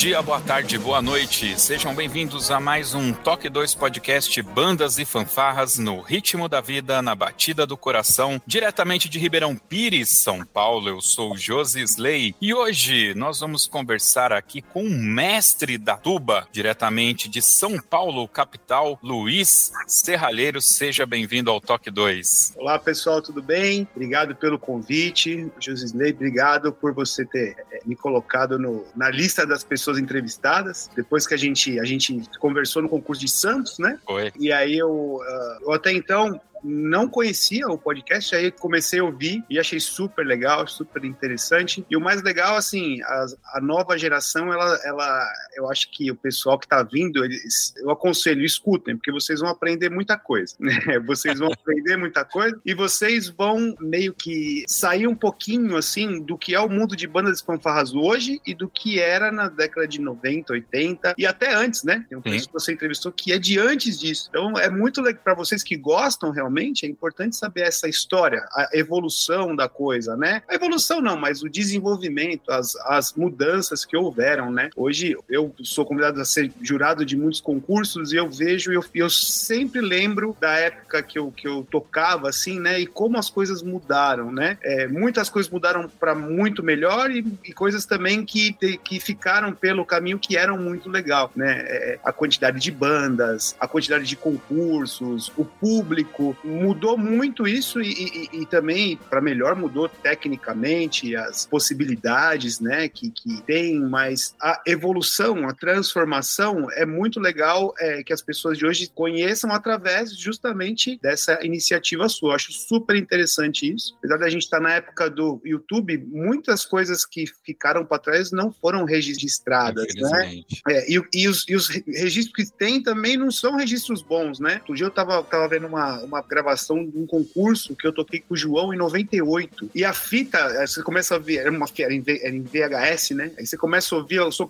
Dia, boa tarde, boa noite. Sejam bem-vindos a mais um Toque 2 Podcast Bandas e Fanfarras no ritmo da vida, na batida do coração, diretamente de Ribeirão Pires, São Paulo. Eu sou Josi Slay e hoje nós vamos conversar aqui com o mestre da tuba, diretamente de São Paulo, capital, Luiz Serralheiro. Seja bem-vindo ao Toque 2. Olá, pessoal, tudo bem? Obrigado pelo convite. Josi Slay, obrigado por você ter eh, me colocado no, na lista das pessoas entrevistadas, depois que a gente, a gente conversou no concurso de Santos, né? Foi. E aí eu, uh, eu até então não conhecia o podcast, aí comecei a ouvir e achei super legal, super interessante. E o mais legal, assim, a, a nova geração, ela, ela, eu acho que o pessoal que está vindo, eles, eu aconselho, escutem, porque vocês vão aprender muita coisa, né? Vocês vão aprender muita coisa e vocês vão meio que sair um pouquinho, assim, do que é o mundo de bandas de fanfarras hoje e do que era na década de 90, 80 e até antes, né? Tem um que você entrevistou que é de antes disso. Então, é muito legal para vocês que gostam realmente realmente é importante saber essa história, a evolução da coisa, né? A evolução não, mas o desenvolvimento, as, as mudanças que houveram, né? Hoje eu sou convidado a ser jurado de muitos concursos e eu vejo, eu, eu sempre lembro da época que eu, que eu tocava, assim, né? E como as coisas mudaram, né? É, muitas coisas mudaram para muito melhor e, e, coisas também que, que ficaram pelo caminho que eram muito legal, né? É, a quantidade de bandas, a quantidade de concursos, o público, mudou muito isso e, e, e também, para melhor, mudou tecnicamente as possibilidades, né, que, que tem, mas a evolução, a transformação é muito legal é, que as pessoas de hoje conheçam através justamente dessa iniciativa sua. Eu acho super interessante isso. Apesar da gente estar tá na época do YouTube, muitas coisas que ficaram para trás não foram registradas, né? É, e, e, os, e, os, registros que tem também não são registros bons, né? Outro dia eu estava tava vendo uma, uma gravação de um concurso que eu toquei com o João em 98. E a fita, você começa a ouvir, era, uma, era, em, era em VHS, né? Aí você começa a ouvir o som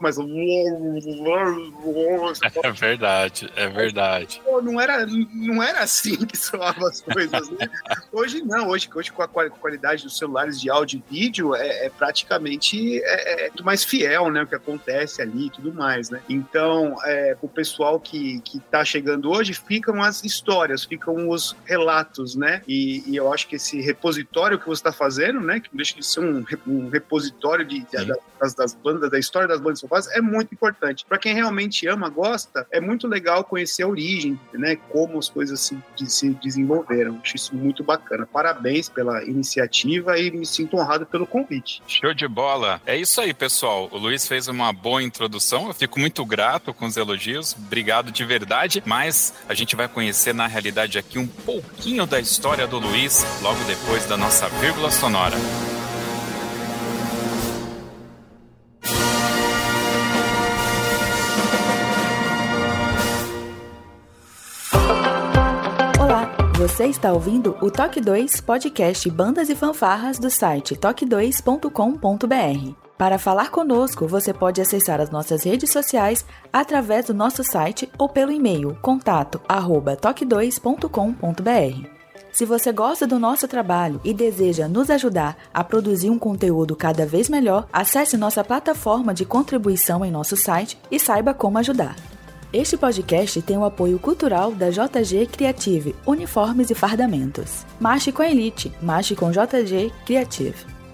começa. É verdade, é verdade. Não era, não era assim que soavam as coisas, né? Hoje não, hoje, hoje com a qualidade dos celulares de áudio e vídeo é, é praticamente é, é, muito mais fiel, né? O que acontece ali e tudo mais, né? Então, é, o pessoal que, que tá chegando hoje, ficam as histórias, ficam os relatos, né? E, e eu acho que esse repositório que você está fazendo, né? Que deixa de ser um, um repositório de, de das, das, bandas, da história das bandas sofadas, é muito importante. Para quem realmente ama, gosta, é muito legal conhecer a origem, né? Como as coisas se, se desenvolveram. Acho isso muito bacana. Parabéns pela iniciativa e me sinto honrado pelo convite. Show de bola. É isso aí, pessoal. O Luiz fez uma boa introdução. Eu fico muito grato com os elogios. Obrigado de verdade. Mas a gente vai conhecer na realidade aqui um pouquinho da história do Luiz logo depois da nossa vírgula sonora. Olá, você está ouvindo o Toque 2 podcast Bandas e Fanfarras do site toque2.com.br. Para falar conosco, você pode acessar as nossas redes sociais através do nosso site ou pelo e-mail contato@toque2.com.br. Se você gosta do nosso trabalho e deseja nos ajudar a produzir um conteúdo cada vez melhor, acesse nossa plataforma de contribuição em nosso site e saiba como ajudar. Este podcast tem o apoio cultural da JG Creative Uniformes e Fardamentos. Marche com a Elite, marche com JG Creative.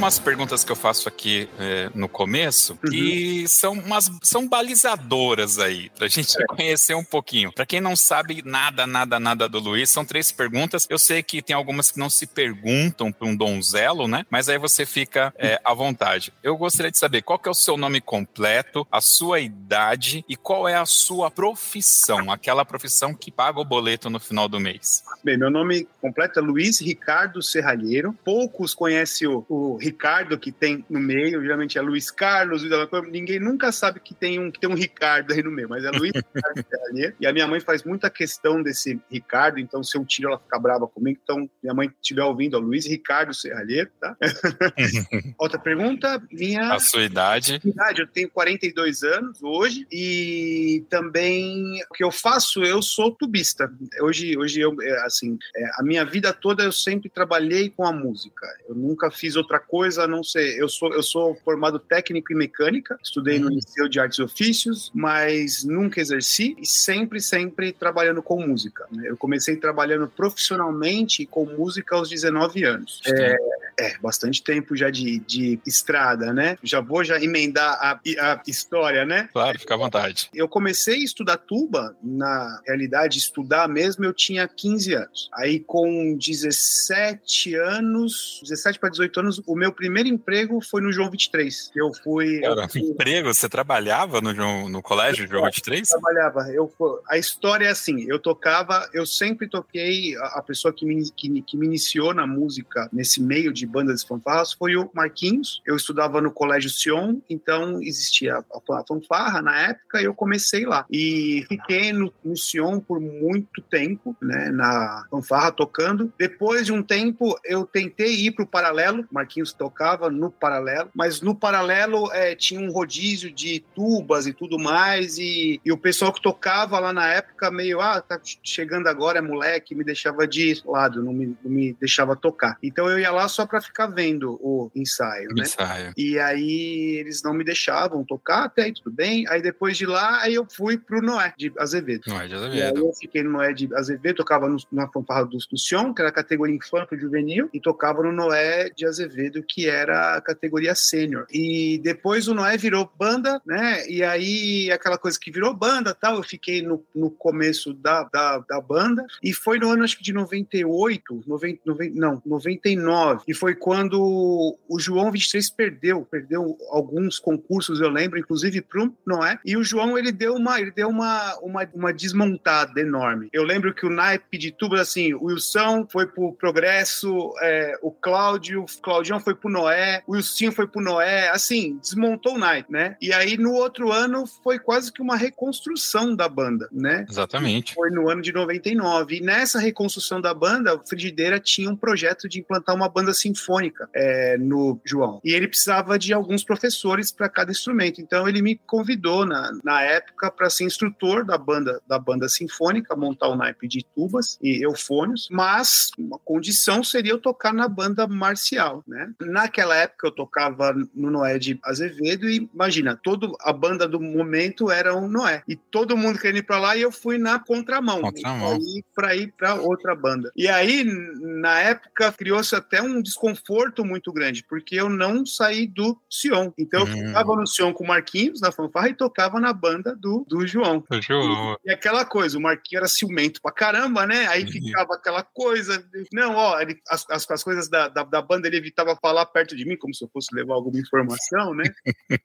umas perguntas que eu faço aqui é, no começo uhum. e são umas são balizadoras aí, pra gente é. conhecer um pouquinho. Pra quem não sabe nada, nada, nada do Luiz, são três perguntas. Eu sei que tem algumas que não se perguntam para um donzelo, né? Mas aí você fica é, à vontade. Eu gostaria de saber qual que é o seu nome completo, a sua idade e qual é a sua profissão, aquela profissão que paga o boleto no final do mês. Bem, meu nome completo é Luiz Ricardo Serralheiro. Poucos conhecem o, o Ricardo que tem no meio, geralmente é Luiz Carlos, ninguém nunca sabe que tem um, que tem um Ricardo aí no meio, mas é Luiz Ricardo Serralheiro. E a minha mãe faz muita questão desse Ricardo, então se eu tiro ela fica brava comigo, então minha mãe estiver ouvindo, ó, Luiz Ricardo Serralheiro, tá? Outra pergunta, minha... A sua idade? Idade, eu tenho 42 anos hoje e também o que eu faço, eu sou tubista. Hoje, hoje eu, é, assim, é, a minha vida toda eu sempre trabalhei com a música. Eu nunca fiz outra coisa, a não sei. Eu sou, eu sou formado técnico em mecânica, estudei no uhum. Liceu de Artes e Ofícios, mas nunca exerci e sempre, sempre trabalhando com música. Né? Eu comecei trabalhando profissionalmente com música aos 19 anos. É, é, bastante tempo já de, de estrada, né? Já vou já emendar a, a história, né? Claro, fica à vontade. Eu comecei a estudar tuba, na realidade, estudar mesmo, eu tinha 15 anos. Aí, com 17 anos, 17 para 18 anos, o meu primeiro emprego foi no João 23. Eu fui. Cara, eu emprego? Você trabalhava no, no colégio João 23? Eu trabalhava. Eu, a história é assim: eu tocava, eu sempre toquei, a, a pessoa que me, que, que me iniciou na música, nesse meio de bandas de fanfarras, foi o Marquinhos. Eu estudava no Colégio Sion, então existia a, a fanfarra na época, e eu comecei lá. E fiquei no, no Sion por muito tempo, né, na fanfarra tocando. Depois de um tempo, eu tentei ir para o paralelo, Marquinhos tocava no paralelo, mas no paralelo é, tinha um rodízio de tubas e tudo mais, e, e o pessoal que tocava lá na época meio, ah, tá chegando agora, é moleque, me deixava de lado, não me, não me deixava tocar. Então eu ia lá só para ficar vendo o ensaio, né? Ensaio. E aí eles não me deixavam tocar, até aí tudo bem. Aí depois de lá, aí eu fui pro Noé de Azevedo. Noé de Azevedo. E aí eu fiquei no Noé de Azevedo, tocava no, na fanfarra do, do Sion, que era a categoria infanto juvenil, e tocava no Noé de Azevedo, que era a categoria sênior. E depois o Noé virou banda, né? E aí aquela coisa que virou banda tal, eu fiquei no, no começo da, da, da banda, e foi no ano acho que de 98, 90, 90, não, 99, e foi quando o João 23 perdeu, perdeu alguns concursos, eu lembro, inclusive pro Noé, e o João ele deu uma, ele deu uma, uma, uma desmontada enorme. Eu lembro que o naipe de tubas, assim, o Wilson foi pro Progresso, é, o Cláudio, o Claudião foi pro Noé, o Wilson foi pro Noé, assim, desmontou o naipe, né? E aí no outro ano foi quase que uma reconstrução da banda, né? Exatamente. Foi no ano de 99. E nessa reconstrução da banda, o Frigideira tinha um projeto de implantar uma banda sinfônica é, no João. E ele precisava de alguns professores para cada instrumento. Então ele me convidou na, na época para ser instrutor da banda da banda sinfônica, montar o naipe de tubas e eufônios, mas uma condição seria eu tocar na banda marcial, né? Naquela época eu tocava no Noé de Azevedo e imagina, toda a banda do momento era o Noé e todo mundo querendo ir para lá e eu fui na contramão, contramão. para ir para outra banda. E aí na época criou-se até um desconforto muito grande, porque eu não saí do Sion. Então eu hum. ficava no Sion com o Marquinhos na fanfarra e tocava na banda do, do João. O João. E, e, aquela coisa, o Marquinhos era ciumento pra caramba, né? Aí uhum. ficava aquela coisa. Não, ó, ele, as, as, as, coisas da, da, da, banda ele evitava falar perto de mim, como se eu fosse levar alguma informação, né?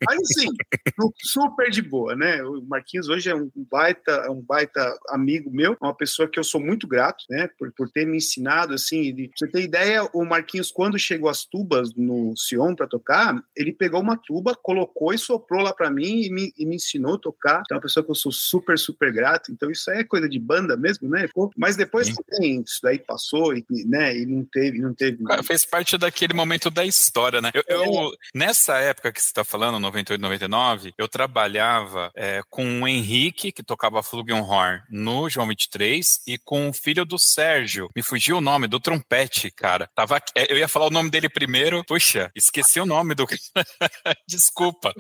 Mas assim, super de boa, né? O Marquinhos hoje é um baita, é um baita amigo meu, uma pessoa que eu sou muito grato, né? Por, por ter me ensinado, assim, de, você ter ideia, o Marquinhos, quando chegou as tubas no Sion para tocar, ele pegou uma tuba, colocou e soprou lá para mim e me, e me, ensinou a tocar. Então, é uma pessoa que eu sou super, super grato. Então, isso aí é coisa de banda mesmo, né? Mas depois também isso daí passou e, né, e não teve, não teve. Fez parte daquele momento da história, né? Eu, eu é. nessa época que você está falando, 98, 99, eu trabalhava é, com o Henrique, que tocava Flugelhorn no João 23, e com o filho do Sérgio. Me fugiu o nome do trompete, cara. Tava, é, eu ia falar o nome dele primeiro. Puxa, esqueci o nome do. Desculpa.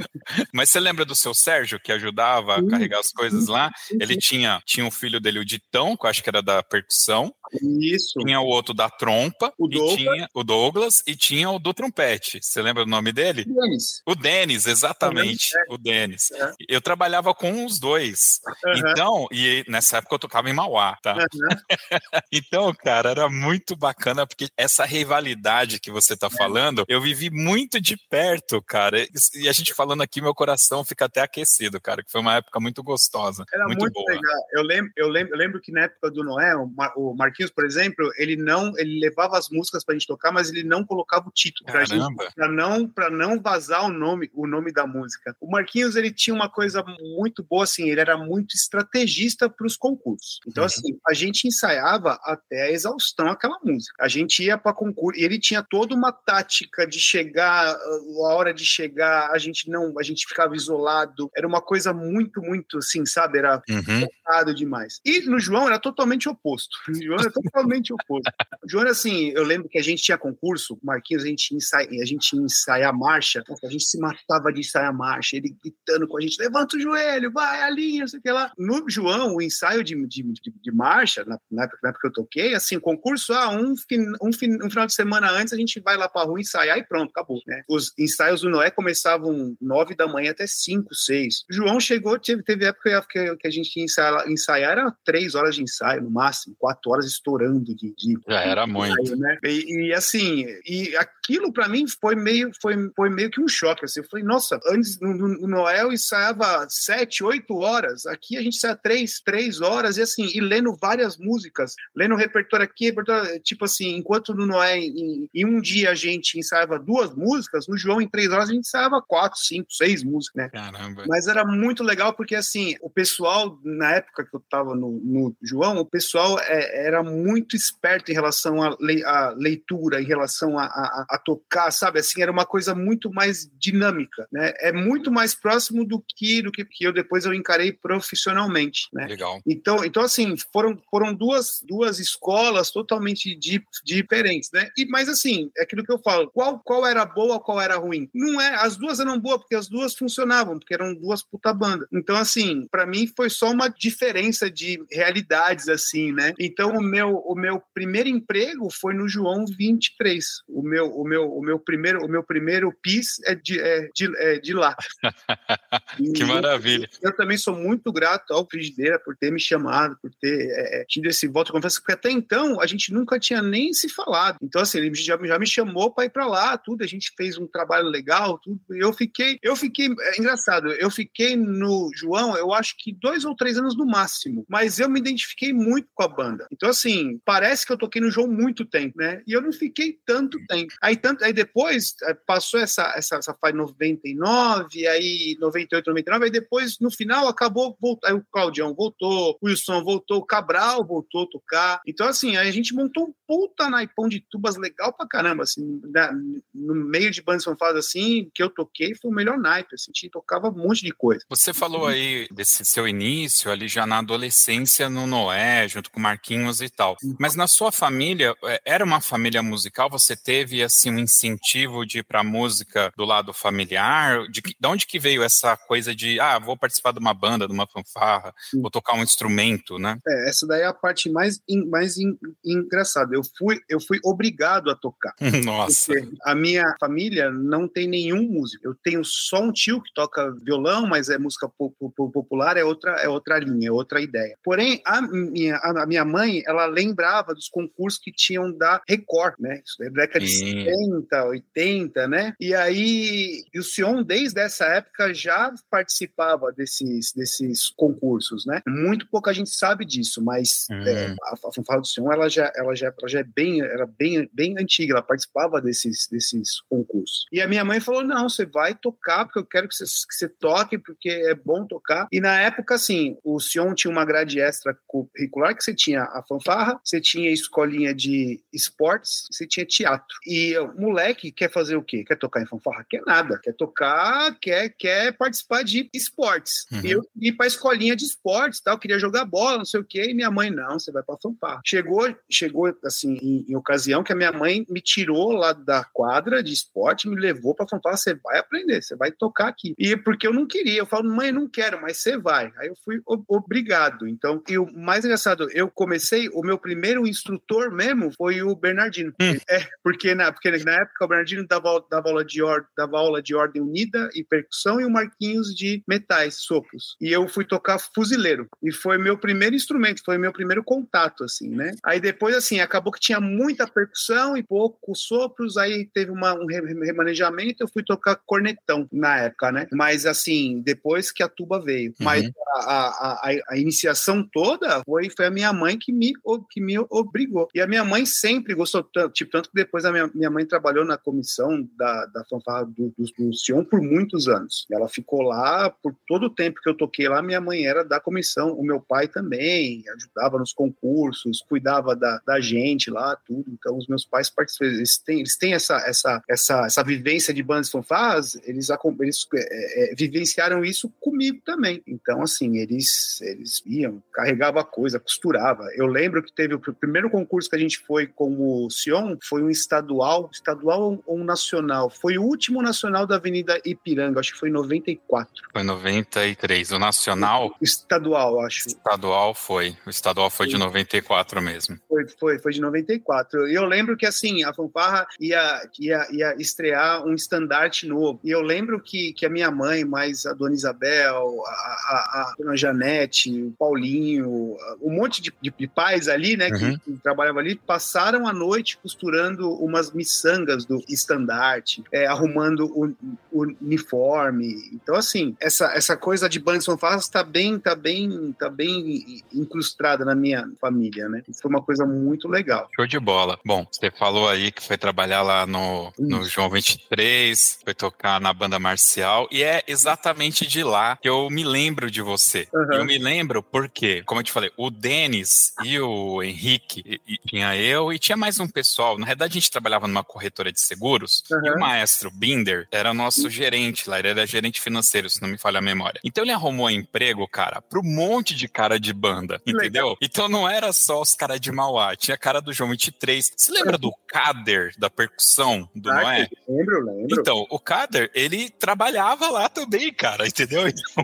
Mas você lembra do seu Sérgio, que ajudava a carregar as coisas lá? Ele tinha, tinha um filho dele, o Ditão, que eu acho que era da percussão. Isso. Tinha o outro da trompa, O Douglas. tinha o Douglas e tinha o do trompete. Você lembra o nome dele? Denis. O Denis, exatamente. O Denis. É. Eu trabalhava com os dois. Aham, Então, e nessa época eu tocava em Mauá, tá? aham. Então, cara, era muito bacana, porque essa rivalidade que você É. tá falando, eu vivi muito de perto, cara. E a gente falando aqui, meu coração fica até aquecido, cara, que foi uma época muito gostosa. Era muito, boa. legal. Eu lembro, eu, lembro, eu lembro que na época do Noé, o, Mar- o Marquinhos, por exemplo, ele não, ele levava as músicas pra gente tocar, mas ele não colocava o título Caramba. pra não, pra não vazar o nome, o nome da música. O Marquinhos, ele tinha uma coisa muito boa, assim, ele era muito estrategista para os concursos. Então, Uhum. assim, a gente ensaiava até a exaustão aquela música. A gente ia para concurso e ele tinha toda uma tática de chegar, a hora de chegar, a gente não, a gente ficava isolado. Era uma coisa muito, muito, assim, sabe? Era Uhum. demais. E no João era totalmente oposto. O João era totalmente oposto. O João era assim, eu lembro que a gente tinha concurso, Marquinhos, a gente ensaia, a gente ia ensaiar a marcha, a gente se matava de ensaiar a marcha, ele gritando com a gente, levanta o joelho, vai, a linha, não sei o que lá. No João, o ensaio de, de, de, de marcha, na, na, época, na época que eu toquei, assim, concurso, ah, um, fin, um, fin, um final de semana antes a gente vai lá pra rua ensaiar e pronto, acabou, né? Os ensaios do Noé começavam nove da manhã até cinco, seis. O João chegou, teve, teve época que, que a gente ia ensaiar, ensaiar, era três horas de ensaio, no máximo, quatro horas estourando de, de Já era muito. ensaio, né? E, e, assim, e aquilo para mim foi meio, foi, foi meio que um choque. Assim. Eu falei, nossa, antes no, no Noel ensaiava sete, oito horas, aqui a gente ensaia três, três horas, e assim, e lendo várias músicas, lendo repertório aqui, repertório, tipo assim, enquanto no Noé, em, em, um dia a gente ensaiava duas músicas, no João, em três horas, a gente ensaiava quatro, cinco, seis músicas, né? Caramba. Mas era muito legal porque, assim, o pessoal, na época que eu tava no, no João, o pessoal é, era muito esperto em relação à le, leitura, em relação a, a, a, tocar, sabe? Assim, era uma coisa muito mais dinâmica, né? É muito mais próximo do que do que, que eu depois eu encarei profissionalmente, né? Legal. Então, então assim, foram, foram duas, duas escolas totalmente di, diferentes, né? E, mas, assim, é aquilo que eu falo, qual, qual era boa, qual era ruim? Não é, as duas eram boas, porque as duas funcionavam, porque eram duas puta banda. Então, assim, para mim foi só uma diferença de realidades, assim, né? Então, o meu, o meu primeiro emprego foi no João 23. O meu, o meu, o meu primeiro, o meu primeiro PIS é de, é de, é de lá. que maravilha. Eu, eu, também sou muito grato ao Frigideira por ter me chamado, por ter é, tido esse voto de confiança, porque até então a gente nunca tinha nem se falado. Então, assim, ele já, já me chamou para ir para lá, tudo, a gente fez um trabalho legal, tudo. Eu fiquei, eu fiquei, é engraçado, eu fiquei no João, eu acho que dois ou três anos no máximo, mas eu me identifiquei muito com a banda. Então, assim, parece que eu toquei no João muito tempo, né? E eu não fiquei tanto tempo. Aí, tanto, aí depois passou essa, essa, essa fase 99, aí 98, 99, aí depois, no final, acabou, voltou, aí o Claudião voltou, o Wilson voltou, o Cabral voltou a tocar. Então, assim, aí a gente montou um puta naipão de tubas legal pra caramba, assim, na, no meio de bandas fanfarras, assim, que eu toquei, foi o melhor naipe, assim, tocava um monte de coisa. Você falou aí desse seu início ali já na adolescência no Noé, junto com Marquinhos e tal. Mas na sua família, era uma família musical? Você teve, assim, um incentivo de ir pra música do lado familiar? De, de onde que veio essa coisa de, ah, vou participar de uma banda, de uma fanfarra, vou tocar um instrumento, né? É, essa daí é a parte mais, in, mais in, engraçada. Eu fui, eu fui obrigado a tocar. Nossa. a minha família não tem nenhum músico. Eu tenho só um tio que toca violão, mas é música popular, é outra, é outra linha, é outra ideia. Porém, a minha, a minha mãe, ela lembrava dos concursos que tinham da Record, né? Isso é década de 70, 80, né? E aí, e o Sion, desde essa época, já participava desses, desses concursos, né? Muito pouca gente sabe disso, mas Uhum. é, a, a fanfarra do Sion, ela já, ela já, ela já é bem, era bem, bem antiga, ela participava desses, desses concursos. E a minha mãe falou, não, você vai tocar, porque eu quero que você, que você toque, porque é bom tocar. E na época, assim, o Sion tinha uma grade extra curricular, que você tinha a fanfarra, você tinha escolinha de esportes, você tinha teatro. E moleque quer fazer o quê? Quer tocar em fanfarra? Quer nada. Quer tocar, quer, quer participar de esportes. Uhum. Eu ia pra escolinha de esportes, tal, queria jogar bola, não sei o quê, e minha mãe, não, você vai pra fanfarra. Chegou, chegou assim, em, em ocasião que a minha mãe me tirou lá da quadra de esporte, me levou para fanfarra, você vai aprender, você vai tocar aqui. E porque eu não queria, eu falo, mãe, eu não quero, mas você vai. Aí eu fui obrigado. Então, e o mais engraçado, eu comecei, o meu primeiro instrutor mesmo foi o Bernardino. Hum. É, porque na, porque na época o Bernardino dava, dava, aula de or, dava aula de ordem unida e percussão e o Marquinhos de metais, sopros. E eu fui tocar fuzileiro. E foi meu primeiro instrumento, foi meu primeiro contato, assim, né? Aí depois, assim, acabou que tinha muita percussão e poucos sopros, aí teve uma, um remanejamento, eu fui tocar cornetão na época, né? Mas, assim, depois que a tuba veio. Uhum. Mas a, a, a, iniciação toda foi, foi a minha mãe que me, que me obrigou. E a minha mãe sempre gostou tanto, tipo, tanto que depois a minha, minha mãe trabalhou na comissão da, da fanfarra do, do, do Sion por muitos anos. Ela ficou lá por todo o tempo que eu toquei lá, minha mãe era da comissão, o meu pai também, ajudava nos concursos, cuidava da, da gente lá, tudo. Então, os meus pais participaram, eles têm, eles têm essa, essa, essa, essa vivência de bandas fanfarras, eles, eles é, é, vivenciaram isso comigo também. Então, assim, eles, eles iam, carregava coisa, costurava. Eu lembro que teve o primeiro concurso que a gente foi com o Sion, foi um estadual, estadual ou um nacional? Foi o último nacional da Avenida Ipiranga, acho que foi em 94. Foi 93. O nacional? Estadual, acho. Estadual foi. O estadual foi, foi de 94 mesmo. Foi, foi, foi de 94. E eu lembro que, assim, a fanfarra ia, ia, ia estrear um estandarte novo. E eu lembro que, que a minha mãe, mais a dona Isabel, a, a, a dona Janete, o Paulinho, um monte de, de pais ali, né, uhum. que, que, trabalhavam ali, passaram a noite costurando umas miçangas do estandarte, é, arrumando o, o, uniforme. Então, assim, essa, essa coisa de bandas fanfarras está bem, tá bem, tá bem incrustada na minha família, né? Foi uma coisa muito legal. Show de bola. Bom, você falou aí que foi trabalhar lá no, no João 23, foi tocar na banda marcial, e é exatamente de lá que eu me lembro de você. Uhum. Eu me lembro porque, como eu te falei, o Denis e o Henrique, e, e, tinha eu e tinha mais um pessoal. Na verdade, a gente trabalhava numa corretora de seguros uhum. e o maestro Binder era nosso gerente lá, ele era gerente financeiro, se não me falha a memória. Então ele arrumou emprego, cara, para um monte de cara de banda, entendeu? Legal. Então não era só os caras de Mauá, tinha cara do João 23. Você lembra do Kader, da percussão do ah, Noé? Lembro, lembro. Então, o Kader, ele trabalhava lá também, cara, entendeu? Então,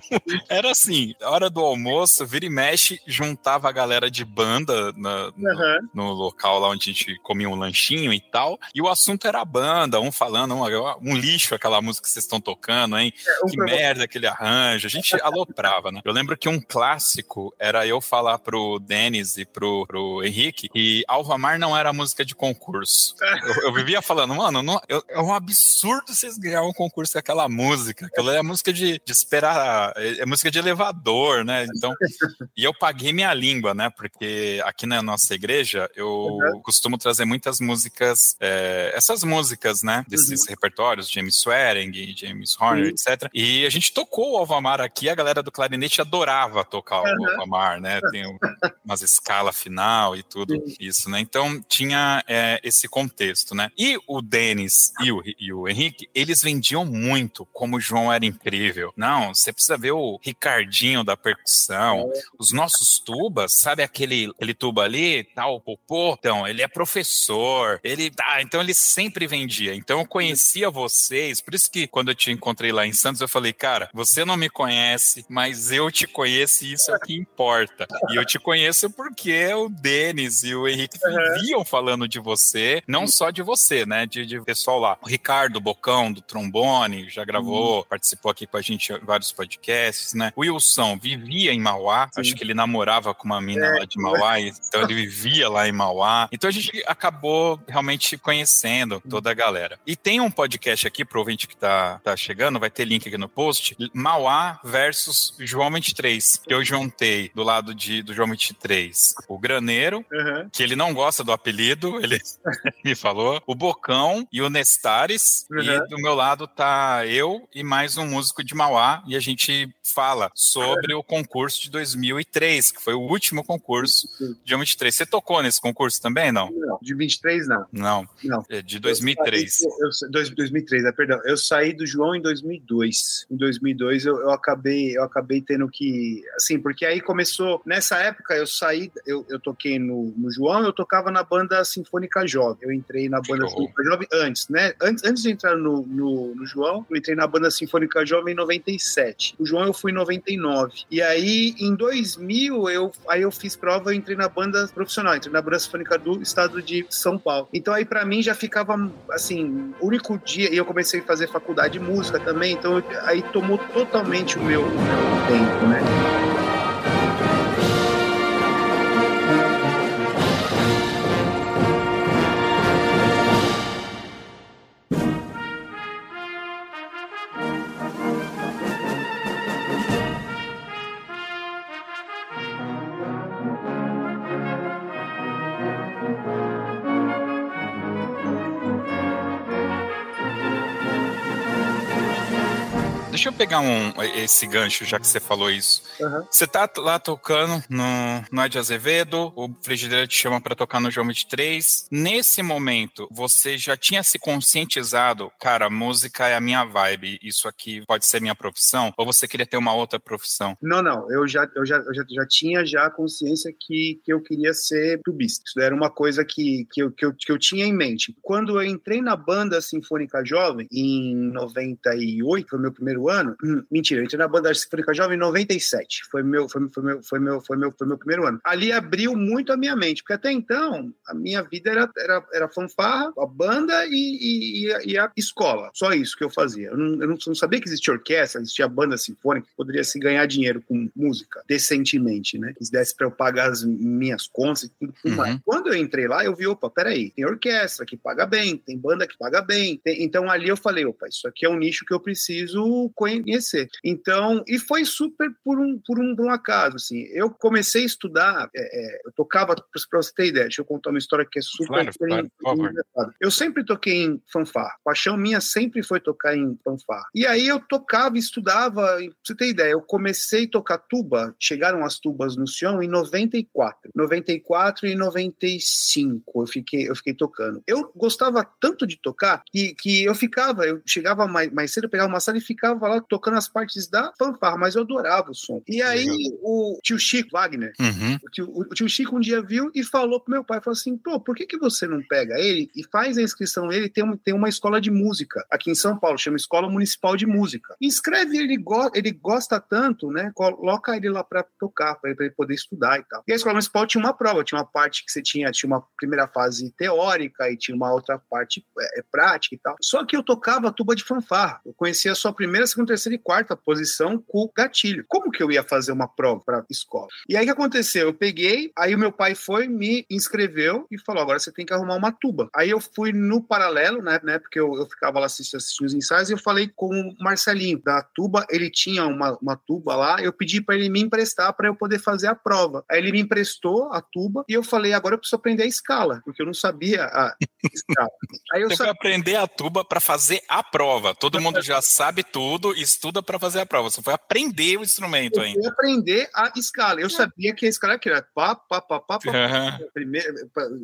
era assim, hora do almoço, vira e mexe, juntava a galera de banda na, uhum. no, no, local lá onde a gente comia um lanchinho e tal, e o assunto era a banda, um falando, um, um lixo aquela música que vocês estão tocando, hein? É, um que problema. merda aquele arranjo. A gente aloprava, né? Eu lembro que um clássico era eu falar pro Denis e pro, pro Henrique que Alvamar não era música de concurso. Eu, eu vivia falando, mano, não, eu, é um absurdo vocês ganharem um concurso com aquela música. Aquela é música de, de esperar, é, música de elevador, né? Então, e eu paguei minha língua, né? Porque aqui na nossa igreja eu uhum. costumo trazer muitas músicas, é, essas músicas, né? Desses uhum. repertórios, James Swearing, James Horner, uhum. etc. E a gente tocou o Alvamar aqui, a galera do clarinete adorava tocar o Alvamar, né? Tem umas escala final e tudo isso, né? Então tinha é, esse contexto, né? E o Denis e o, e o Henrique, eles vendiam muito como o João era incrível. Não, você precisa ver o Ricardinho da percussão, é. os nossos tubas, sabe aquele, aquele tuba ali, tal, popô? Então, ele é professor, ele tá, então ele sempre vendia. Então eu conhecia vocês, por isso que quando eu te encontrei lá em Santos, eu falei, cara, você não me conhece, mas eu te conheço e isso é o que importa. E eu te conheço porque o Denis e o Henrique viviam falando de você, não só de você, né? De, de pessoal lá. O Ricardo Bocão, do trombone, já gravou, uhum. participou aqui com a gente em vários podcasts, né? O Wilson vivia em Mauá, Sim. acho que ele namorava com uma mina é. lá de Mauá, então ele vivia lá em Mauá. Então a gente acabou realmente conhecendo toda a galera. E tem um podcast aqui, pro ouvinte que tá, tá chegando, vai ter link aqui no post, Mauá versus João 23, que eu juntei do lado de, do João 23 o Graneiro, uhum. que ele não gosta do apelido, ele me falou, o Bocão e o Nestares, uhum. e do meu lado tá eu e mais um músico de Mauá, e a gente fala sobre o concurso de 2003, que foi o último concurso de 23. Você tocou nesse concurso também, não? não. De 23, não. Não. Não. É de 2003. Eu, saí, eu, 2003, é, perdão. Eu saí do João em 2002. Em 2002 eu, eu acabei eu acabei tendo que assim, porque aí começou nessa época eu saí, eu, eu toquei no, no João, eu tocava na banda Sinfônica Jovem. Eu entrei na banda Show. Sinfônica Jovem antes, né? Antes, antes de entrar no, no, no, João, eu entrei na banda Sinfônica Jovem em 97. O João eu fui em 99. E aí em 2000 eu aí eu fiz prova, eu entrei na banda profissional, entrei na banda Sinfônica do estado de São Paulo. Então aí para mim já ficava assim, único dia e eu comecei a fazer faculdade de música também, então aí tomou totalmente o meu, o meu tempo, né? Deixa eu pegar um, esse gancho, já que você falou isso. Uhum. Você tá lá tocando no, no Ed Azevedo, o Frigideira te chama para tocar no João 23. Nesse momento, você já tinha se conscientizado, cara, música é a minha vibe, isso aqui pode ser minha profissão? Ou você queria ter uma outra profissão? Não, não. Eu já, eu já, eu já, já tinha já a consciência que, que eu queria ser tubista. Isso era uma coisa que, que, eu, que, eu, que eu tinha em mente. Quando eu entrei na banda Sinfônica Jovem, em 98, foi meu primeiro ano, ano. Hum, mentira, eu entrei na banda Sinfônica Jovem em 97. Foi meu, foi, foi, meu, foi, meu, foi, meu, foi meu primeiro ano. Ali abriu muito a minha mente, porque até então a minha vida era, era, era fanfarra, a banda e, e, e a escola. Só isso que eu fazia. Eu não, eu não sabia que existia orquestra, existia banda sinfônica, que poderia se ganhar dinheiro com música decentemente, né? Que desse para eu pagar as minhas contas e tudo, uhum. mais. Quando eu entrei lá, eu vi, opa, peraí, tem orquestra que paga bem, tem banda que paga bem. Tem... Então ali eu falei, opa, isso aqui é um nicho que eu preciso conhecer. Então, e foi super por um, por um, por um acaso, assim. Eu comecei a estudar, é, é, eu tocava, para você ter ideia, deixa eu contar uma história que é super claro, claro, Eu sempre toquei em fanfar. Paixão minha sempre foi tocar em fanfar. E aí eu tocava, estudava, pra você ter ideia, eu comecei a tocar tuba, chegaram as tubas no Sion em 94. 94 e 95 eu fiquei, eu fiquei tocando. Eu gostava tanto de tocar que, que eu ficava, eu chegava mais, mais cedo, pegava uma sala e ficava lá tocando as partes da fanfarra, mas eu adorava o som. E aí o tio Chico Wagner, uhum. o, tio, o, tio, Chico um dia viu e falou pro meu pai, falou assim, pô, por que, que você não pega ele e faz a inscrição ele tem, um, tem uma escola de música aqui em São Paulo, chama Escola Municipal de Música. Inscreve ele, go ele gosta tanto, né, coloca ele lá para tocar, para ele poder estudar e tal. E a Escola Municipal tinha uma prova, tinha uma parte que você tinha, tinha uma primeira fase teórica e tinha uma outra parte é, é prática e tal. Só que eu tocava tuba de fanfarra. Eu conhecia só a primeira, segunda, terceira e quarta posição com o gatilho. Como que eu ia fazer uma prova para escola? E aí o que aconteceu? Eu peguei, aí o meu pai foi, me inscreveu e falou: agora você tem que arrumar uma tuba. Aí eu fui no paralelo, né? né porque eu, eu ficava lá assistindo, assistindo os ensaios e eu falei com o Marcelinho da tuba. Ele tinha uma, uma tuba lá, eu pedi para ele me emprestar para eu poder fazer a prova. Aí ele me emprestou a tuba e eu falei: agora eu preciso aprender a escala, porque eu não sabia a escala. Aí eu Você sabia... aprender a tuba para fazer a prova. Todo mundo já sabe tudo, estuda para fazer a prova. Você foi aprender o instrumento eu ainda. aprender a escala. Eu sabia que a escala era pá, pá, pá, pá, pá. Uhum. Primeiro,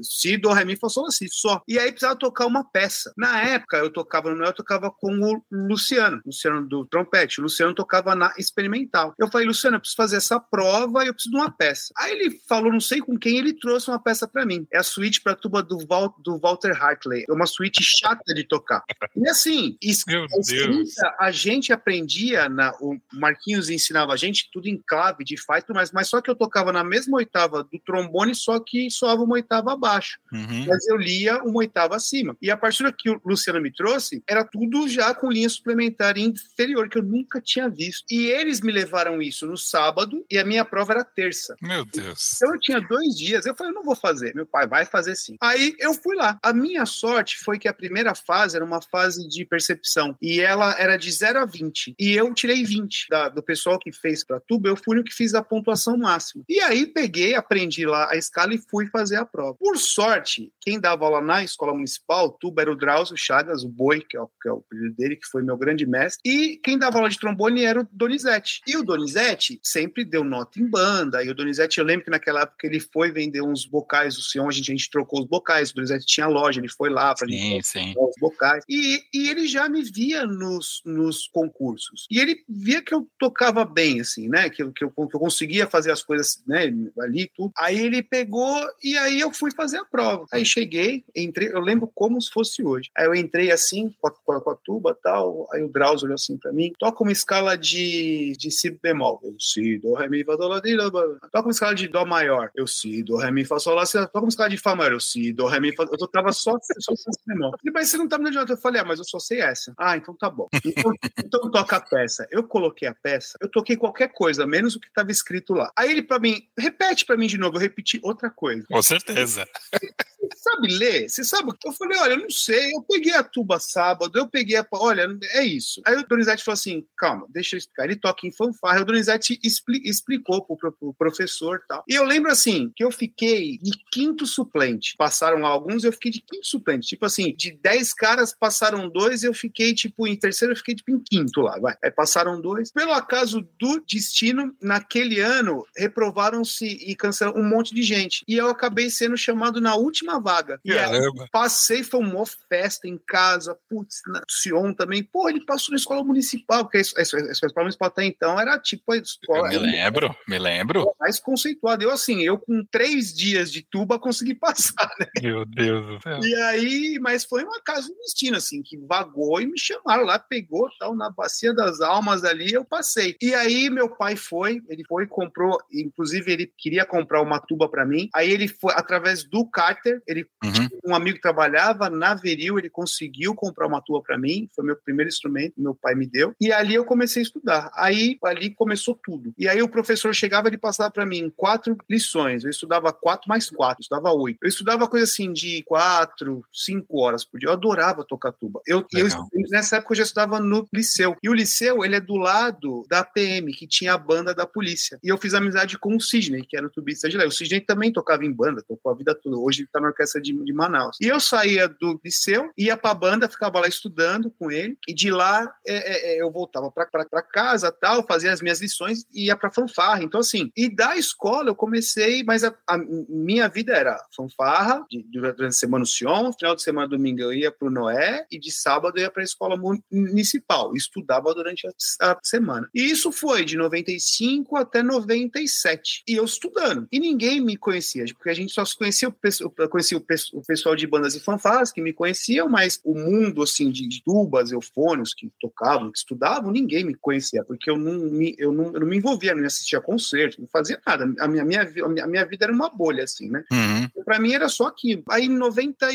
si, do, ré, mi, fá, sol, si, só. E aí precisava tocar uma peça. Na época, eu tocava no eu tocava com o Luciano, Luciano do trompete. O Luciano tocava na experimental. Eu falei, Luciano, eu preciso fazer essa prova e eu preciso de uma peça. Aí ele falou, não sei com quem, ele trouxe uma peça para mim. É a suíte para tuba do, Val, do Walter Hartley. É uma suíte chata de tocar. E assim, escrita, a gente aprendia na o Marquinhos ensinava a gente tudo em clave de Fá mas, mas só que eu tocava na mesma oitava do trombone, só que soava uma oitava abaixo. Uhum. Mas eu lia uma oitava acima. E a partitura que o Luciano me trouxe era tudo já com linha suplementar inferior, que eu nunca tinha visto. E eles me levaram isso no sábado e a minha prova era terça. Meu Deus. Então eu tinha dois dias. Eu falei, eu não vou fazer. Meu pai vai fazer sim. Aí eu fui lá. A minha sorte foi que a primeira fase era uma fase de percepção e ela era de 0 a 20. E eu tirei 20 da, do pessoal que fez para tuba, eu fui no que fiz a pontuação máxima. E aí peguei, aprendi lá a escala e fui fazer a prova. Por sorte, quem dava aula na escola municipal, tuba era o Drauzio Chagas, o Boi, que é o, que é o apelido dele, que foi meu grande mestre, e quem dava aula de trombone era o Donizete. E o Donizete sempre deu nota em banda, e o Donizete, eu lembro que naquela época ele foi vender uns bocais, o Sion, a gente, a gente trocou os bocais, o Donizete tinha loja, ele foi lá para sim, sim. os bocais, e, e ele já me via nos, nos concursos, e ele via que eu tocava bem, assim, né, que, que, eu, que eu conseguia fazer as coisas, né, ali, tudo. Aí ele pegou, e aí eu fui fazer a prova. Aí cheguei, entrei, eu lembro como se fosse hoje. Aí eu entrei assim, com a, com a, tuba tal, aí o Drauzio olhou assim para mim, toca uma escala de, de si bemol. Eu, si, do, ré, mi, fá, do, lá, di, lá, Toca uma escala de dó maior. Eu, si, do, ré, mi, fá, sol, lá, si, toca uma escala de fá maior. Eu, si, do, ré, mi, fá, eu tava só, só si bemol. Ele, mas você não tá me dando Eu falei, ah, mas eu só sei essa. Ah, então tá bom. Então, então toca a peça. Eu coloquei a peça, eu toquei qualquer coisa, menos o que tava escrito lá. Aí ele para mim, repete para mim de novo, eu repeti outra coisa. Com certeza. Sabe ler? Você sabe? Eu falei, olha, eu não sei. Eu peguei a tuba sábado, eu peguei a. Olha, é isso. Aí o Donizete falou assim: calma, deixa eu explicar. Ele toca em fanfarra. O Donizete expli explicou pro, pro professor e tal. E eu lembro assim, que eu fiquei de quinto suplente. Passaram alguns, eu fiquei de quinto suplente. Tipo assim, de dez caras passaram dois, eu fiquei, tipo, em terceiro, eu fiquei tipo em quinto lá. Vai. Aí passaram dois. Pelo acaso do destino, naquele ano, reprovaram-se e cancelaram um monte de gente. E eu acabei sendo chamado na última vaga. E aí, passei, foi uma festa em casa, putz, na Sion também. Pô, ele passou na escola municipal, porque a escola municipal até então era tipo a escola. Eu me lembro, me lembro. Mais conceituado. Eu, assim, eu com três dias de tuba consegui passar, né? Meu Deus do céu. E aí, mas foi uma casa do destino, assim, que vagou e me chamaram lá, pegou tal, na Bacia das Almas ali, eu passei. E aí, meu pai foi, ele foi e comprou, inclusive ele queria comprar uma tuba para mim. Aí ele foi, através do Carter, ele uhum. um amigo trabalhava na Veril, ele conseguiu comprar uma tuba para mim, foi meu primeiro instrumento, meu pai me deu. E ali eu comecei a estudar. Aí ali começou tudo. E aí o professor chegava, ele passava para mim quatro lições. Eu estudava quatro mais quatro, eu estudava oito. Eu estudava coisa assim de quatro, cinco horas por dia. Eu adorava tocar tuba. Eu, eu nessa época eu já estudava no liceu. E o liceu, ele é do lado da PM, que tinha a banda da polícia. E eu fiz amizade com o Sidney, que era o tubista de lá. O Sidney também tocava em banda, tocou a vida toda. Hoje ele tá na orquestra de, de Manaus. E eu saía do liceu, ia pra banda, ficava lá estudando com ele. E de lá é, é, é eu voltava pra, casa, tal, fazia as minhas lições e ia pra fanfarra. Então, assim, e da escola eu comecei, mas a, a minha vida era fanfarra, de, durante a semana o Sion, final de semana, domingo eu ia pro Noé, e de sábado eu ia pra escola municipal. Estudava durante a, a semana. E isso foi de 95 até 97. E eu estudando. E ninguém me conhecia, porque a gente só se conhecia, eu conhecia o pessoal de bandas e fanfarras que me conheciam, mas o mundo, assim, de tubas, eufônios que tocavam, que estudavam, ninguém me conhecia, porque eu não me, eu não, eu não me envolvia, não assistia concerto, não fazia nada. A minha, minha, a minha vida era uma bolha, assim, né? Uhum. Para mim era só aquilo. Aí, em 90,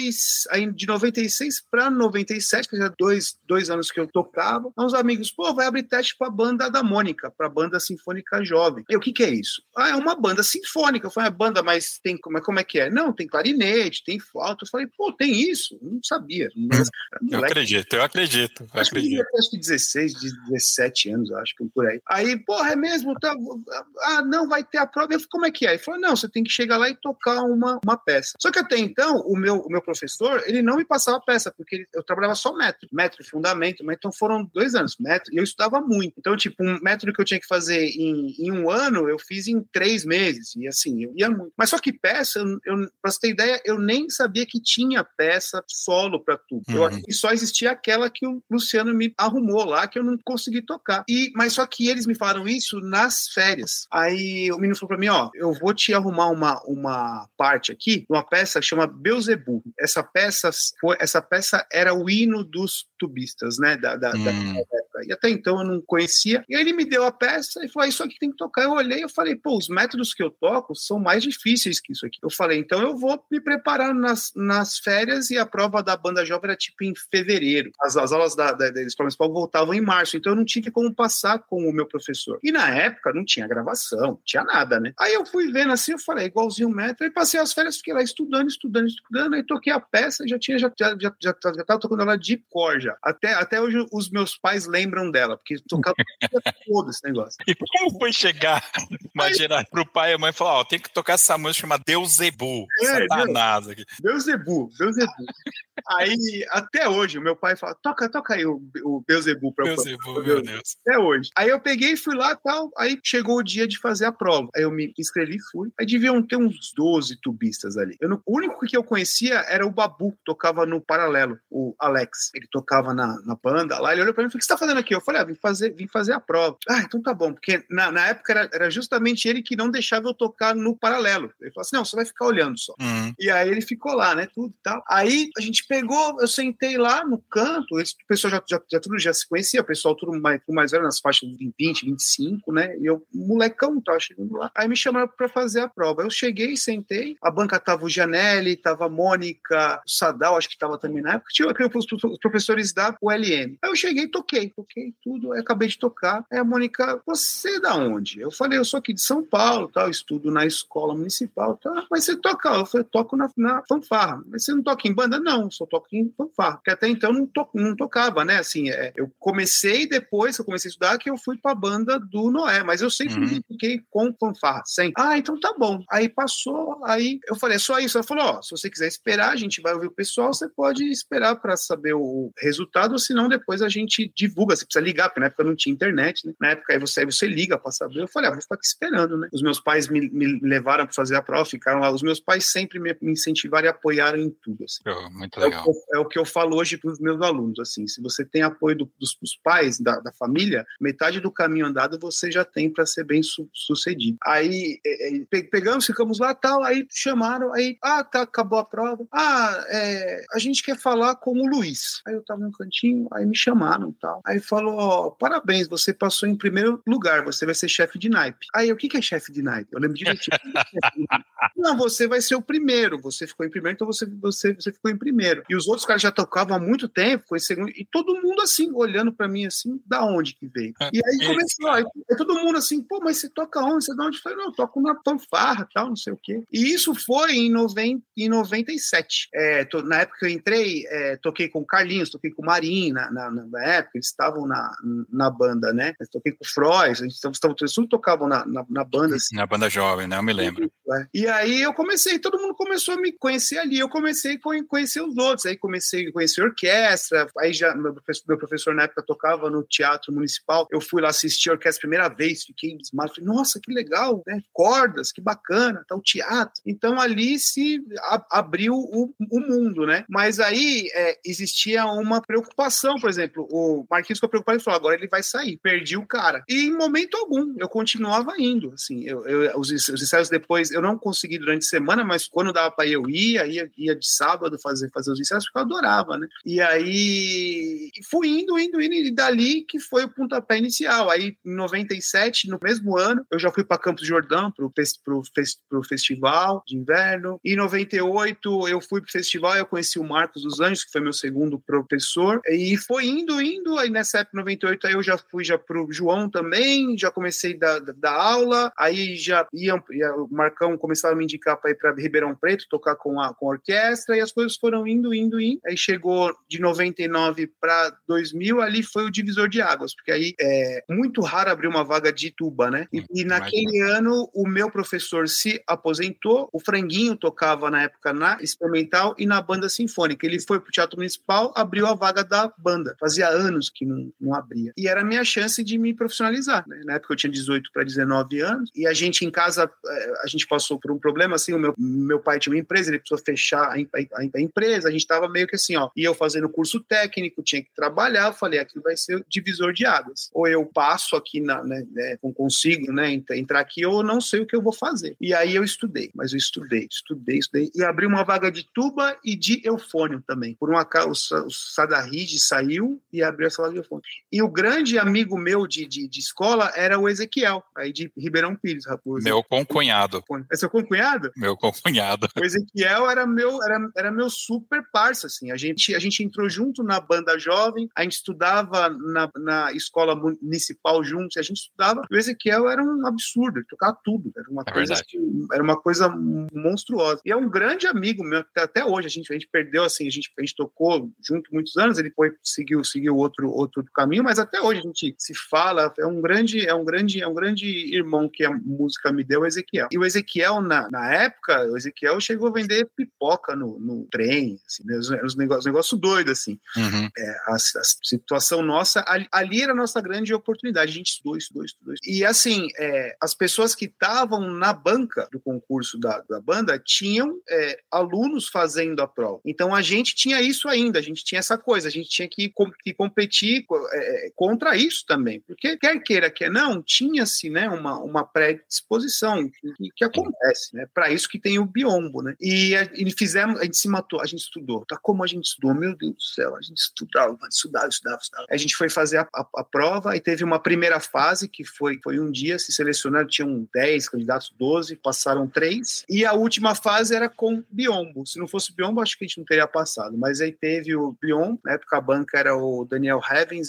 aí de 96 para 97, que já dois, dois anos que eu tocava, uns amigos, pô, vai abrir teste para a banda da Mônica, para a banda sinfônica jovem. E o que, que é isso? Ah, é uma banda sinfônica. Eu falei, a banda, mas tem como, como é que é? Não, tem clarinete, tem flauta. Eu falei, pô, tem isso? Eu não sabia. Mas, eu moleque, acredito, eu acredito. Eu acho, acredito. Que, acho que 16, 17 anos, acho que por aí. Aí, porra, é mesmo? Tá, ah, não, vai ter a prova. Eu falei, como é que é? Ele falou, não, você tem que chegar lá e tocar uma, uma peça. Só que até então, o meu, o meu professor, ele não me passava peça, porque ele, eu trabalhava só metro, metro, fundamento, mas então foram dois anos, metro, e eu estudava muito. Então, tipo, um método que eu tinha que fazer em, em um ano, eu fiz em três meses, e assim, eu ia muito. Mas só que peça, eu, eu, pra você ter ideia, eu nem sabia que tinha peça solo para tudo. Uhum. Eu que só existia aquela que o Luciano me arrumou lá, que eu não consegui tocar. E, mas só que eles me falaram isso nas férias. Aí o menino falou para mim: ó, eu vou te arrumar uma, uma parte aqui, uma peça que chama Beuzebu. Essa peça, essa peça era o hino dos tubistas, né? Da, da, hum. da época. E até então eu não conhecia. E aí ele me deu a peça e falou: ah, Isso aqui tem que tocar. Eu olhei e falei: Pô, os métodos que eu toco são mais difíceis que isso aqui. Eu falei: Então eu vou me preparar nas, nas férias e a prova da banda jovem era tipo em fevereiro. As, as aulas da, da, da escola municipal voltavam em março. Então eu não tive como passar com o meu professor. E na época não tinha gravação, não tinha nada, né? Aí eu fui vendo assim, eu falei: igualzinho o método. E passei as férias, fiquei lá estudando, estudando, estudando. Aí toquei a peça, já tinha, já, já, já, já, já tocando ela de cor já. Até, até hoje os meus pais lembram lembram dela, porque tocava todo esse negócio. E como foi chegar, imagina, pro pai e a mãe falar, ó, tem que tocar essa música chamada Deus Zebu, é, satanás aqui. Deus Zebu, Deus. Aí, até hoje, o meu pai fala, toca, toca aí o, o Beuzebu pra Beuzebu, meu Deus. Até hoje. Aí eu peguei, fui lá tal, aí chegou o dia de fazer a prova. Aí eu me inscrevi e fui. Aí deviam ter uns 12 tubistas ali. Eu não, o único que eu conhecia era o Babu, que tocava no paralelo, o Alex. Ele tocava na, na banda lá, ele olhou pra mim e falou, o que você tá fazendo aqui? Eu falei, ah, vim fazer, vim fazer a prova. Ah, então tá bom, porque na, na época era, era justamente ele que não deixava eu tocar no paralelo. Ele falou assim, não, você vai ficar olhando só. Uhum. E aí ele ficou lá, né, tudo e tal. Aí a gente pegou, eu sentei lá no canto, esse, o pessoal já, já, já, tudo já se conhecia, o pessoal tudo mais, tudo mais velho, nas faixas de 20, 25, né, e eu, molecão, tava chegando lá. Aí me chamaram para fazer a prova. Eu cheguei, sentei, a banca tava o Janelli, tava a Mônica, o Sadal, acho que tava também na época, tinha os professores da ULM. Aí eu cheguei, toquei, toquei tudo, aí acabei de tocar. Aí a Mônica, você é da onde? Eu falei, eu sou aqui de São Paulo, tal, estudo na escola municipal, tá? Mas você toca? Eu falei, toco na, na fanfarra. Mas você não toca em banda? Não, só toco em fanfarra. Porque até então não, to, não tocava, né? Assim, é, eu comecei depois que eu comecei a estudar que eu fui pra banda do Noé, mas eu sempre uhum. fiquei com fanfarra, sem. Ah, então tá bom. Aí passou, aí eu falei, é só isso. Ela falou, ó, se você quiser esperar, a gente vai ouvir o pessoal, você pode esperar para saber o resultado, ou senão depois a gente divulga. Você precisa ligar, porque na época não tinha internet, né? Na época aí você, aí você liga para saber. Eu falei, ah, vou ficar aqui esperando, né? Os meus pais me, me levaram para fazer a prova, ficaram lá. Os meus pais sempre me, me incentivaram e apoiaram em tudo. Assim. Oh, muito legal. É o, é o, que eu falo hoje para os meus alunos, assim, se você tem apoio do, dos, dos, pais, da, da, família, metade do caminho andado você já tem para ser bem su, sucedido. Aí é, é pegamos, ficamos lá tal, aí chamaram, aí, ah, tá, acabou a prova. Ah, é, a gente quer falar com o Luiz. Aí eu tava num cantinho, aí me chamaram tal. Aí falou, ó, parabéns, você passou em primeiro lugar, você vai ser chefe de naipe. Aí, o que, que é chefe de naipe? Eu lembro direitinho. Não, você vai ser o primeiro. Você ficou em primeiro, então você, você, você ficou em primeiro. E os outros caras já tocavam há muito tempo, foi segundo. E todo mundo assim, olhando para mim assim, da onde que veio? E aí começou, aí, aí, todo mundo assim, pô, mas você toca onde? Você de onde? Eu falei, não, eu toco na fanfarra, tal, não sei o quê. E isso foi em, 90, em 97. É, to, na época que eu entrei, é, toquei com o Carlinhos, toquei com o Marim, na, na, na época, eles estavam na, na banda, né? Eu toquei com o gente estava, tudo tocavam na, na, na, banda. Assim. Na banda jovem, né? Eu me lembro. É. E aí eu comecei, todo mundo começou a me conhecer ali, eu comecei a conhecer os outros, aí comecei a conhecer orquestra, aí já meu professor, meu professor na época tocava no Teatro Municipal, eu fui lá assistir a orquestra a primeira vez, fiquei desmado, falei, nossa, que legal, né? Cordas, que bacana, tá o teatro. Então ali se abriu o, o, mundo, né? Mas aí é, existia uma preocupação, por exemplo, o Marquinhos ficou preocupado e falou, agora ele vai sair, perdi o cara. E em momento algum, eu continuava indo, assim, eu, eu os, os ensaios depois, eu não consegui durante a semana, mas quando dava para eu ir, ia, ia de sábado fazer, fazer os ensaios, porque eu adorava, né? E aí fui indo, indo, indo, e dali que foi o pontapé inicial. Aí em 97, no mesmo ano, eu já fui para Campos Jordão, para o festival de inverno. Em 98, eu fui para o festival, eu conheci o Marcos dos Anjos, que foi meu segundo professor, e foi indo, indo, aí nessa época, 98, aí eu já fui já para o João também, já comecei da, da, da aula, aí já iam, ia, o Marcão começava a me indicar para ir para Ribeirão Preto, tocar com a, com a orquestra, e as coisas foram indo, indo, indo. Aí chegou de 99 para 2000, ali foi o divisor de águas, porque aí é muito raro abrir uma vaga de tuba, né? E, e naquele ano, o meu professor se aposentou, o Franguinho tocava na época na Experimental e na banda sinfônica. Ele foi para o Teatro Municipal, abriu a vaga da banda. Fazia anos que não, não abria. E era a minha chance de me profissionalizar. Né? Na época eu tinha 18 para 19 anos, e a gente em casa, é, a gente passou por um problema, assim, o meu, meu pai tinha uma empresa, ele precisou fechar a, a, a empresa, a gente estava meio que assim, ó, e eu fazendo curso técnico, tinha que trabalhar, eu falei, aqui vai ser o divisor de águas. Ou eu passo aqui, na, né, né, consigo né, entrar aqui, ou não sei o que eu vou fazer. E aí eu estudei, mas eu estudei, estudei, estudei, e abri uma vaga de tuba e de eufônio também. Por um acaso, o, o Sadarride saiu e abriu essa vaga de eufônio. E o grande amigo meu de, de, de escola era o Ezequiel, aí de Ribeirão Pires, Raposo. Meu concunhado. Ezequiel. É seu concunhado? Meu concunhado. O Ezequiel era meu, era, era meu super parça, assim. A gente, a gente entrou junto na banda jovem, a gente estudava na, na escola municipal juntos, a gente estudava. O Ezequiel era um absurdo, ele tocava tudo. Era uma, é coisa, assim, era uma coisa monstruosa. E é um grande amigo meu, até hoje. A gente, a gente perdeu, assim, a gente, a gente tocou junto muitos anos, ele foi, seguiu, seguiu outro, outro caminho, mas até hoje a gente se fala. É um grande, é um grande, é um grande irmão que a música me deu, o Ezequiel. E o Ezequiel, na, na época, o Ezequiel chegou a vender pipoca no, no trem, assim, né? os, os negócios, negócio doido, assim. Uhum. É, a, a, situação nossa, ali, ali, era a nossa grande oportunidade. A gente estudou, estudou, estudou. E assim, é, as pessoas que estavam na banca do concurso da, da banda tinham é, alunos fazendo a prova. Então a gente tinha isso ainda, a gente tinha essa coisa, a gente tinha que, que competir é, contra isso também. Porque quer queira, quer não, tinha-se né, uma, uma predisposição que, que acontece, né? Para isso que tem o biombo, né? E, a, e fizemos, a gente se matou, a gente estudou. Tá como a gente estudou, meu Deus do céu, a gente estudava, estudava, estudava, estudava. A gente foi fazer a, a, a prova e teve uma primeira fase que foi, foi um dia, se selecionaram, tinham 10 candidatos, 12, passaram três. E a última fase era com biombo. Se não fosse biombo, acho que a gente não teria passado. Mas aí teve o biombo, na época a banca era o Daniel Heavens,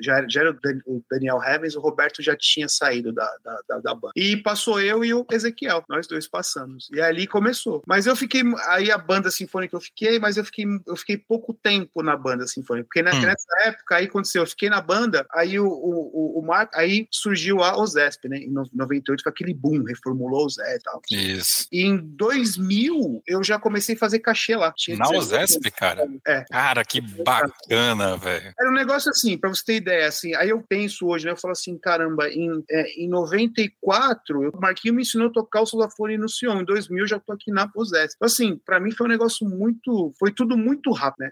já, já era o Daniel Heavens, o Roberto já tinha saído da, da, da, da banca. E passou eu e o Ezequiel, nós dois passamos. E ali começou. Mas eu fiquei, aí a banda sinfônica eu fiquei, mas eu fiquei, eu fiquei pouco tempo na banda sinfônica, porque hum. nessa época aí aconteceu, eu fiquei na banda, aí o, o, o, Marco, aí surgiu a OZESP, né, em 98, com aquele boom, reformulou o Zé e tal. Isso. E em 2000, eu já comecei a fazer cachê lá. Tinha na OZESP, cara? É. Cara, que bacana, velho. Era um negócio assim, pra você ter ideia, assim, aí eu penso hoje, né, eu falo assim, caramba, em, é, em 94, o Marquinho me ensinou a tocar o solafone no Sion. Em 2000, já tô aqui na Posés. Então, assim, para mim foi um negócio muito. Foi tudo muito rápido, né?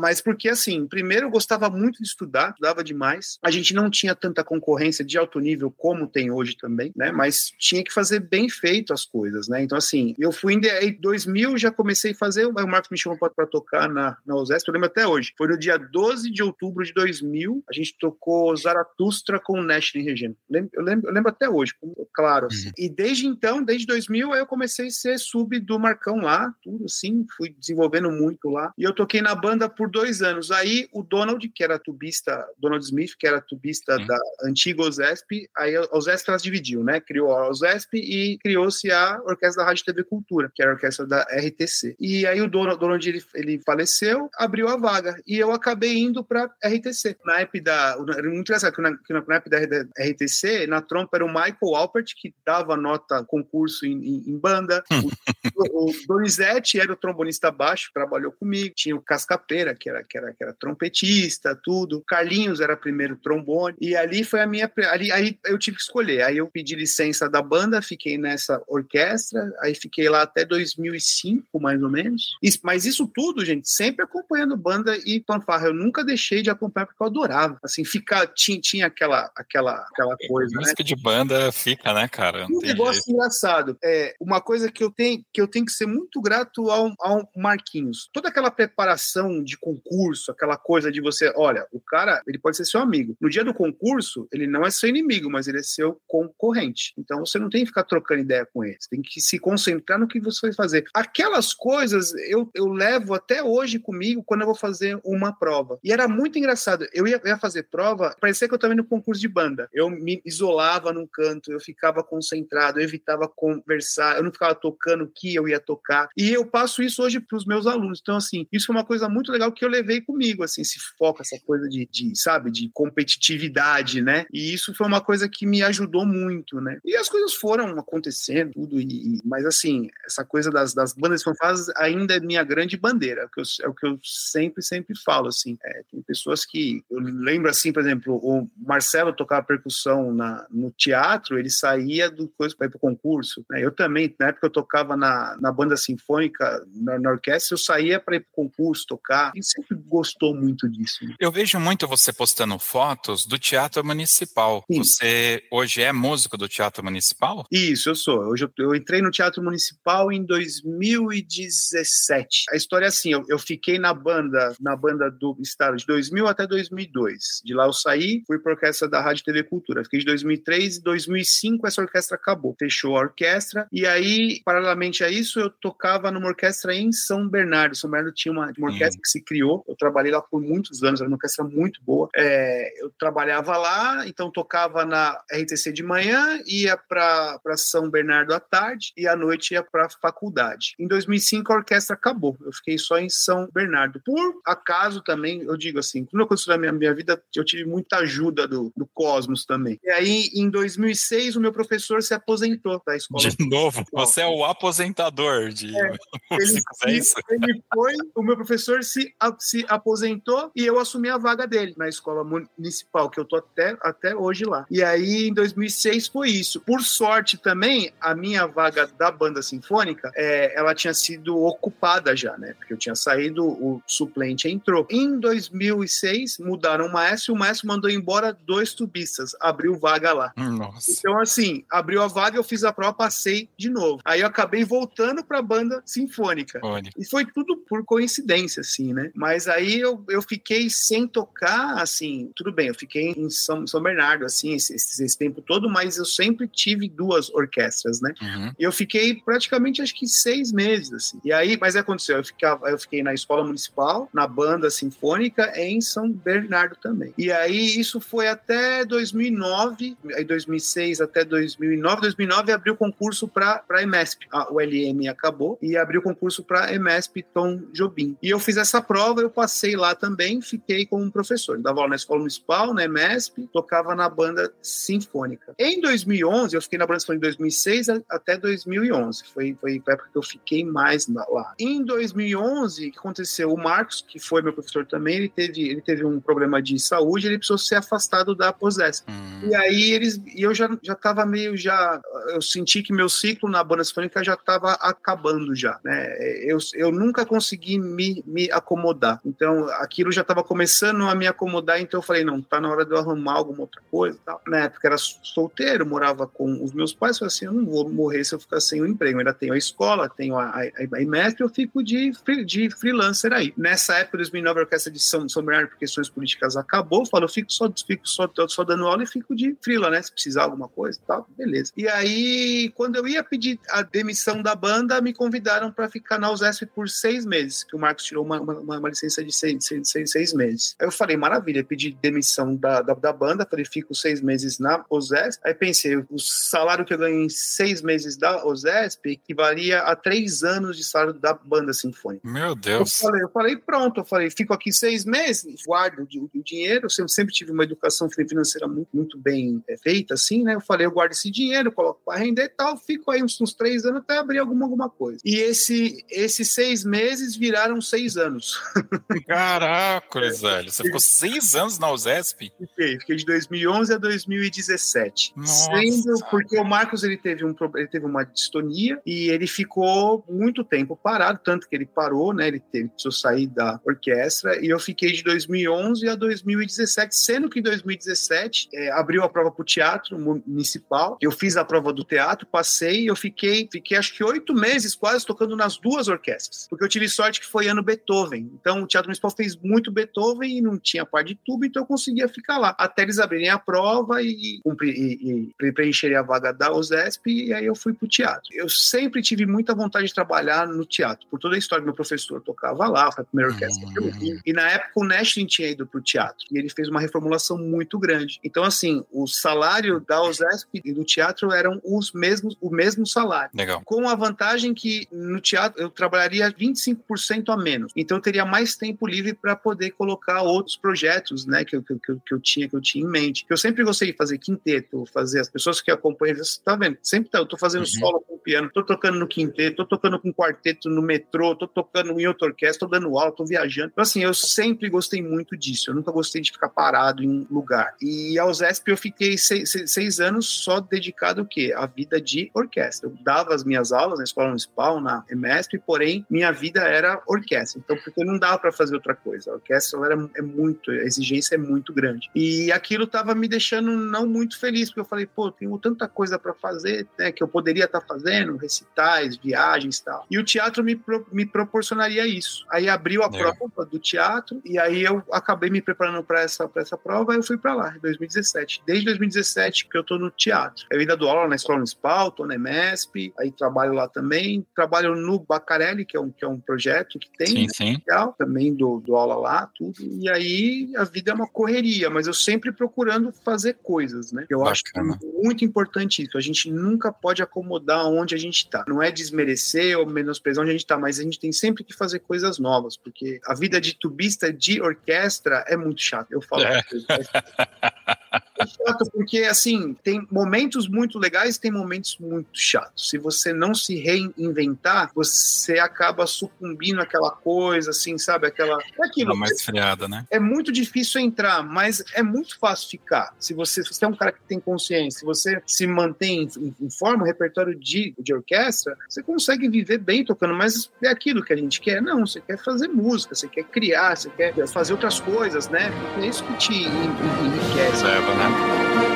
Mas porque, assim, primeiro eu gostava muito de estudar, estudava demais. A gente não tinha tanta concorrência de alto nível como tem hoje também, né? Mas tinha que fazer bem feito as coisas, né? Então, assim, eu fui em 2000, já comecei a fazer. O Marcos me chamou para tocar na, na eu lembro até hoje. Foi no dia 12 de outubro de 2000, a gente tocou Zaratustra com o Nash Regina. Eu lembro, eu lembro até hoje, claro. Assim. Uhum. E desde então, desde 2000, aí eu comecei a ser sub do Marcão lá, tudo assim, fui desenvolvendo muito lá. E eu toquei na banda por dois anos. Aí o Donald, que era tubista, Donald Smith, que era tubista uhum. da antiga OZESP, aí a OZESP elas dividiu, né? Criou a OZESP e criou-se a Orquestra da Rádio TV Cultura, que era a orquestra da RTC. E aí o Donald, Donald ele, ele faleceu, abriu a vaga. E eu acabei indo para RTC. Na época da. Era muito engraçado que na, que na época da RTC, na trompa era o Michael Alpert, que dava nota concurso em, em, em banda. o, o Donizete era o trombonista baixo, trabalhou comigo. Tinha o Cascapeira, que era, que era, que era trompetista, tudo. Carlinhos era primeiro trombone. E ali foi a minha. Ali, aí eu tive que escolher. Aí eu pedi licença da banda, fiquei nessa orquestra. Aí fiquei lá até 2005, mais ou menos. Isso, mas isso tudo, gente, sempre acompanhando banda e fanfarra. Eu nunca deixei de acompanhar porque eu adorava. Assim, ficar. Tinha, tinha aquela, aquela, aquela coisa. Né? Música de banda fica, né, cara? um negócio jeito. Engraçado. É, uma coisa que eu tenho que eu tenho que ser muito grato ao, ao Marquinhos. Toda aquela preparação de concurso, aquela coisa de você, olha, o cara, ele pode ser seu amigo. No dia do concurso, ele não é seu inimigo, mas ele é seu concorrente. Então você não tem que ficar trocando ideia com ele. Você tem que se concentrar no que você vai fazer. Aquelas coisas eu, eu levo até hoje comigo quando eu vou fazer uma prova. E era muito engraçado. Eu ia, ia fazer prova, parecia que eu estava no concurso de banda. Eu me isolava num canto, eu ficava concentrado, eu evitava conversar, eu não ficava tocando o que eu ia tocar. E eu passo isso hoje para os meus alunos. Então, assim, isso é uma coisa muito legal que eu levei comigo, assim, esse foco, essa coisa de, de sabe, de competitividade, né? E isso foi uma coisa que me ajudou muito, né? E as coisas foram acontecendo, tudo, e, mas assim, essa coisa das, das bandas fanfarras ainda é minha grande bandeira, é o que eu, é o que eu sempre, sempre falo, assim. É, tem pessoas que, eu lembro assim, por exemplo, o Marcelo tocava percussão na, no teatro, ele saía do coisa para ir para o concurso. Né? Eu também, na época eu tocava na, na banda sinfônica, na, na orquestra, eu saía para ir para o concurso tocar. E sempre gostou muito disso. Né? Eu vejo muito você postando fotos do Teatro Municipal. Sim. Você hoje é músico do Teatro Municipal? Isso, eu sou. Hoje eu, eu entrei no Teatro Municipal em 2017. A história é assim, eu, eu fiquei na banda, na banda do estado de 2000 até 2002. De lá eu saí, fui para a orquestra da Rádio TV Cultura. Fiquei de 2003 e 2005 essa orquestra acabou, fechou orquestra. E aí, paralelamente a isso, eu tocava numa orquestra em São Bernardo. São Bernardo tinha uma, uma orquestra que se criou. Eu trabalhei lá por muitos anos, era uma orquestra muito boa. É, eu trabalhava lá, então tocava na RTC de manhã, ia para São Bernardo à tarde e à noite ia para faculdade. Em 2005 a orquestra acabou. Eu fiquei só em São Bernardo. Por acaso também, eu digo assim, quando eu construí a minha, minha vida, eu tive muita ajuda do, do Cosmos também. E aí, em 2006, o meu professor se aposentou da escola. De novo, você é o aposentador de é, ele, é isso? Ele foi, o meu professor se, se aposentou e eu assumi a vaga dele na escola municipal, que eu tô até, até hoje lá. E aí, em 2006, foi isso. Por sorte também, a minha vaga da banda sinfônica, é, ela tinha sido ocupada já, né? Porque eu tinha saído, o suplente entrou. Em 2006, mudaram o maestro e o maestro mandou embora dois tubistas, abriu vaga lá. Nossa. Então, assim, abriu a vaga, eu fiz a prova, passei de novo. Aí eu acabei voltando para a banda sinfônica. Olha. E foi tudo por coincidência, assim, né? Mas aí eu, eu fiquei sem tocar, assim, tudo bem, eu fiquei em São, São Bernardo, assim, esse, esse, tempo todo, mas eu sempre tive duas orquestras, né? Uhum. E eu fiquei praticamente, acho que seis meses, assim. E aí, mas aconteceu, eu, ficava, eu fiquei na escola municipal, na banda sinfônica, em São Bernardo também. E aí, isso foi até 2009, aí 2006 até 2009. 2009 abriu o concurso para a EMESP. A, o LM acabou e abriu o concurso para EMESP Tom Jobim. E eu fiz essa prova, eu passei lá também, fiquei como professor. Dava aula na escola municipal, na EMESP, tocava na banda sinfônica. Em 2011, eu fiquei na banda sinfônica de 2006 até 2011. Foi, foi a época que eu fiquei mais lá. Em 2011, o que aconteceu? O Marcos, que foi meu professor também, ele teve, ele teve um problema de saúde, ele precisou ser afastado da POSES. Hum. E aí eles, e eu já já estava meio já, eu senti que meu ciclo na banda sinfônica já estava acabando já, né? Eu, eu nunca consegui me, me acomodar. Então aquilo já estava começando a me acomodar, então eu falei, não, tá na hora de eu arrumar alguma outra coisa, tal. Na época era solteiro, morava com os meus pais, falei assim, eu não vou morrer se eu ficar sem o emprego. Eu ainda tenho a escola, tenho a, a, a eu fico de, de freelancer aí. Nessa época, 2009, a orquestra de São, São Bernardo por questões políticas acabou, eu falo, eu fico só, fico só, só dando aula e fico de freela, né? Se precisar alguma coisa tal, beleza. E aí, quando eu ia pedir a demissão da banda, me convidaram para ficar na USESP por seis meses, que o Marcos tirou uma, uma, uma licença de seis, seis, seis, seis, meses. Aí eu falei, maravilha, pedi demissão da, da, da banda, falei, fico seis meses na USESP. Aí pensei, o salário que eu ganhei em seis meses da USESP equivalia a três anos de salário da banda sinfônica. Meu Deus. Eu falei, eu falei pronto, eu falei, fico aqui seis meses, guardo o, dinheiro, eu sempre, sempre tive uma educação financeira muito, muito bem é, feita, assim, né? Eu falei, eu guardo esse dinheiro, coloco para render e tal, fico aí uns, uns, três anos até abrir alguma, alguma coisa. E esse, esses seis meses viraram seis anos. Caraca, velho. Você ficou seis anos na USESP? Fiquei, fiquei de 2011 a 2017. Nossa. Sendo porque o Marcos ele teve, um, ele teve uma distonia e ele ficou muito tempo parado, tanto que ele parou, né? Ele teve que sair da orquestra e eu fiquei de 2011 a 2017, sendo que em 2017 é, abriu a prova para o teatro municipal. Eu fiz a prova do teatro, passei, eu fiquei, fiquei acho que oito meses quase tocando nas duas orquestras, porque eu tive sorte que foi ano Beethoven. Então o teatro municipal fez muito Beethoven e não tinha par de tubo, então eu conseguia ficar lá até eles abrirem a prova e, e, e preencherem a vaga da OSESP e aí eu fui para o teatro. Eu sempre tive muita vontade de trabalhar no teatro, por toda a história. Meu professor tocava lá, foi a primeira orquestra que eu vi. E na época o Nashlin tinha ido para o teatro e ele fez uma reformulação muito grande. Então, assim, o salário da OSESP e do teatro eram os mesmos, o mesmo salário. Legal. Com a vantagem que no teatro eu trabalharia 25% a menos. Então eu teria mais tempo livre para poder colocar outros projetos, né, que eu, que, eu, que eu tinha que eu tinha em mente. Eu sempre gostei de fazer quinteto, fazer as pessoas que acompanham, você tá vendo? Sempre tá, eu tô fazendo uhum. solo com piano, tô tocando no quinteto, tô tocando com quarteto no metrô, tô tocando em outra orquestra, tô dando aula, tô viajando. Então assim, eu sempre gostei muito disso. Eu nunca gostei de ficar parado em um lugar. E a USESP eu fiquei seis, seis, seis anos só dedicado o quê? A vida de orquestra. Eu dava as minhas aulas na escola municipal, na EMESP, porém minha vida era orquestra. Então, porque não dava para fazer outra coisa. A orquestra era, é muito, a exigência é muito grande. E aquilo estava me deixando não muito feliz, porque eu falei, pô, tenho tanta coisa para fazer, né, que eu poderia estar tá fazendo, recitais, viagens e tal. E o teatro me, pro, me proporcionaria isso. Aí abriu a é. prova do teatro, e aí eu acabei me preparando para essa, essa prova, e eu fui para lá, em 2017. Desde 2017 que eu tô no teatro. Eu ainda dou aula na escola Municipal, tô na MESP, aí trabalho lá também. Trabalho no Bacarelli, que é um, que é um projeto que tem, sim, né, sim. Legal, também do, do aula lá, tudo. E aí a vida é uma correria, mas eu sempre procurando fazer coisas, né? Eu Bacana. acho muito importante isso. A gente nunca pode acomodar onde a gente está. Não é desmerecer ou menosprezar onde a gente está, mas a gente tem sempre que fazer coisas novas, porque a vida de tubista de orquestra é muito chata. Eu falo. É. Chato porque, assim, tem momentos muito legais tem momentos muito chatos. Se você não se reinventar, você acaba sucumbindo àquela coisa, assim, sabe? Aquela. É aquilo. mais friada, né? É muito difícil entrar, mas é muito fácil ficar. Se você, se você é um cara que tem consciência, se você se mantém em, em forma, um repertório de, de orquestra, você consegue viver bem tocando, mas é aquilo que a gente quer? Não, você quer fazer música, você quer criar, você quer fazer outras coisas, né? Porque é isso que te enriquece. Né? Thank you.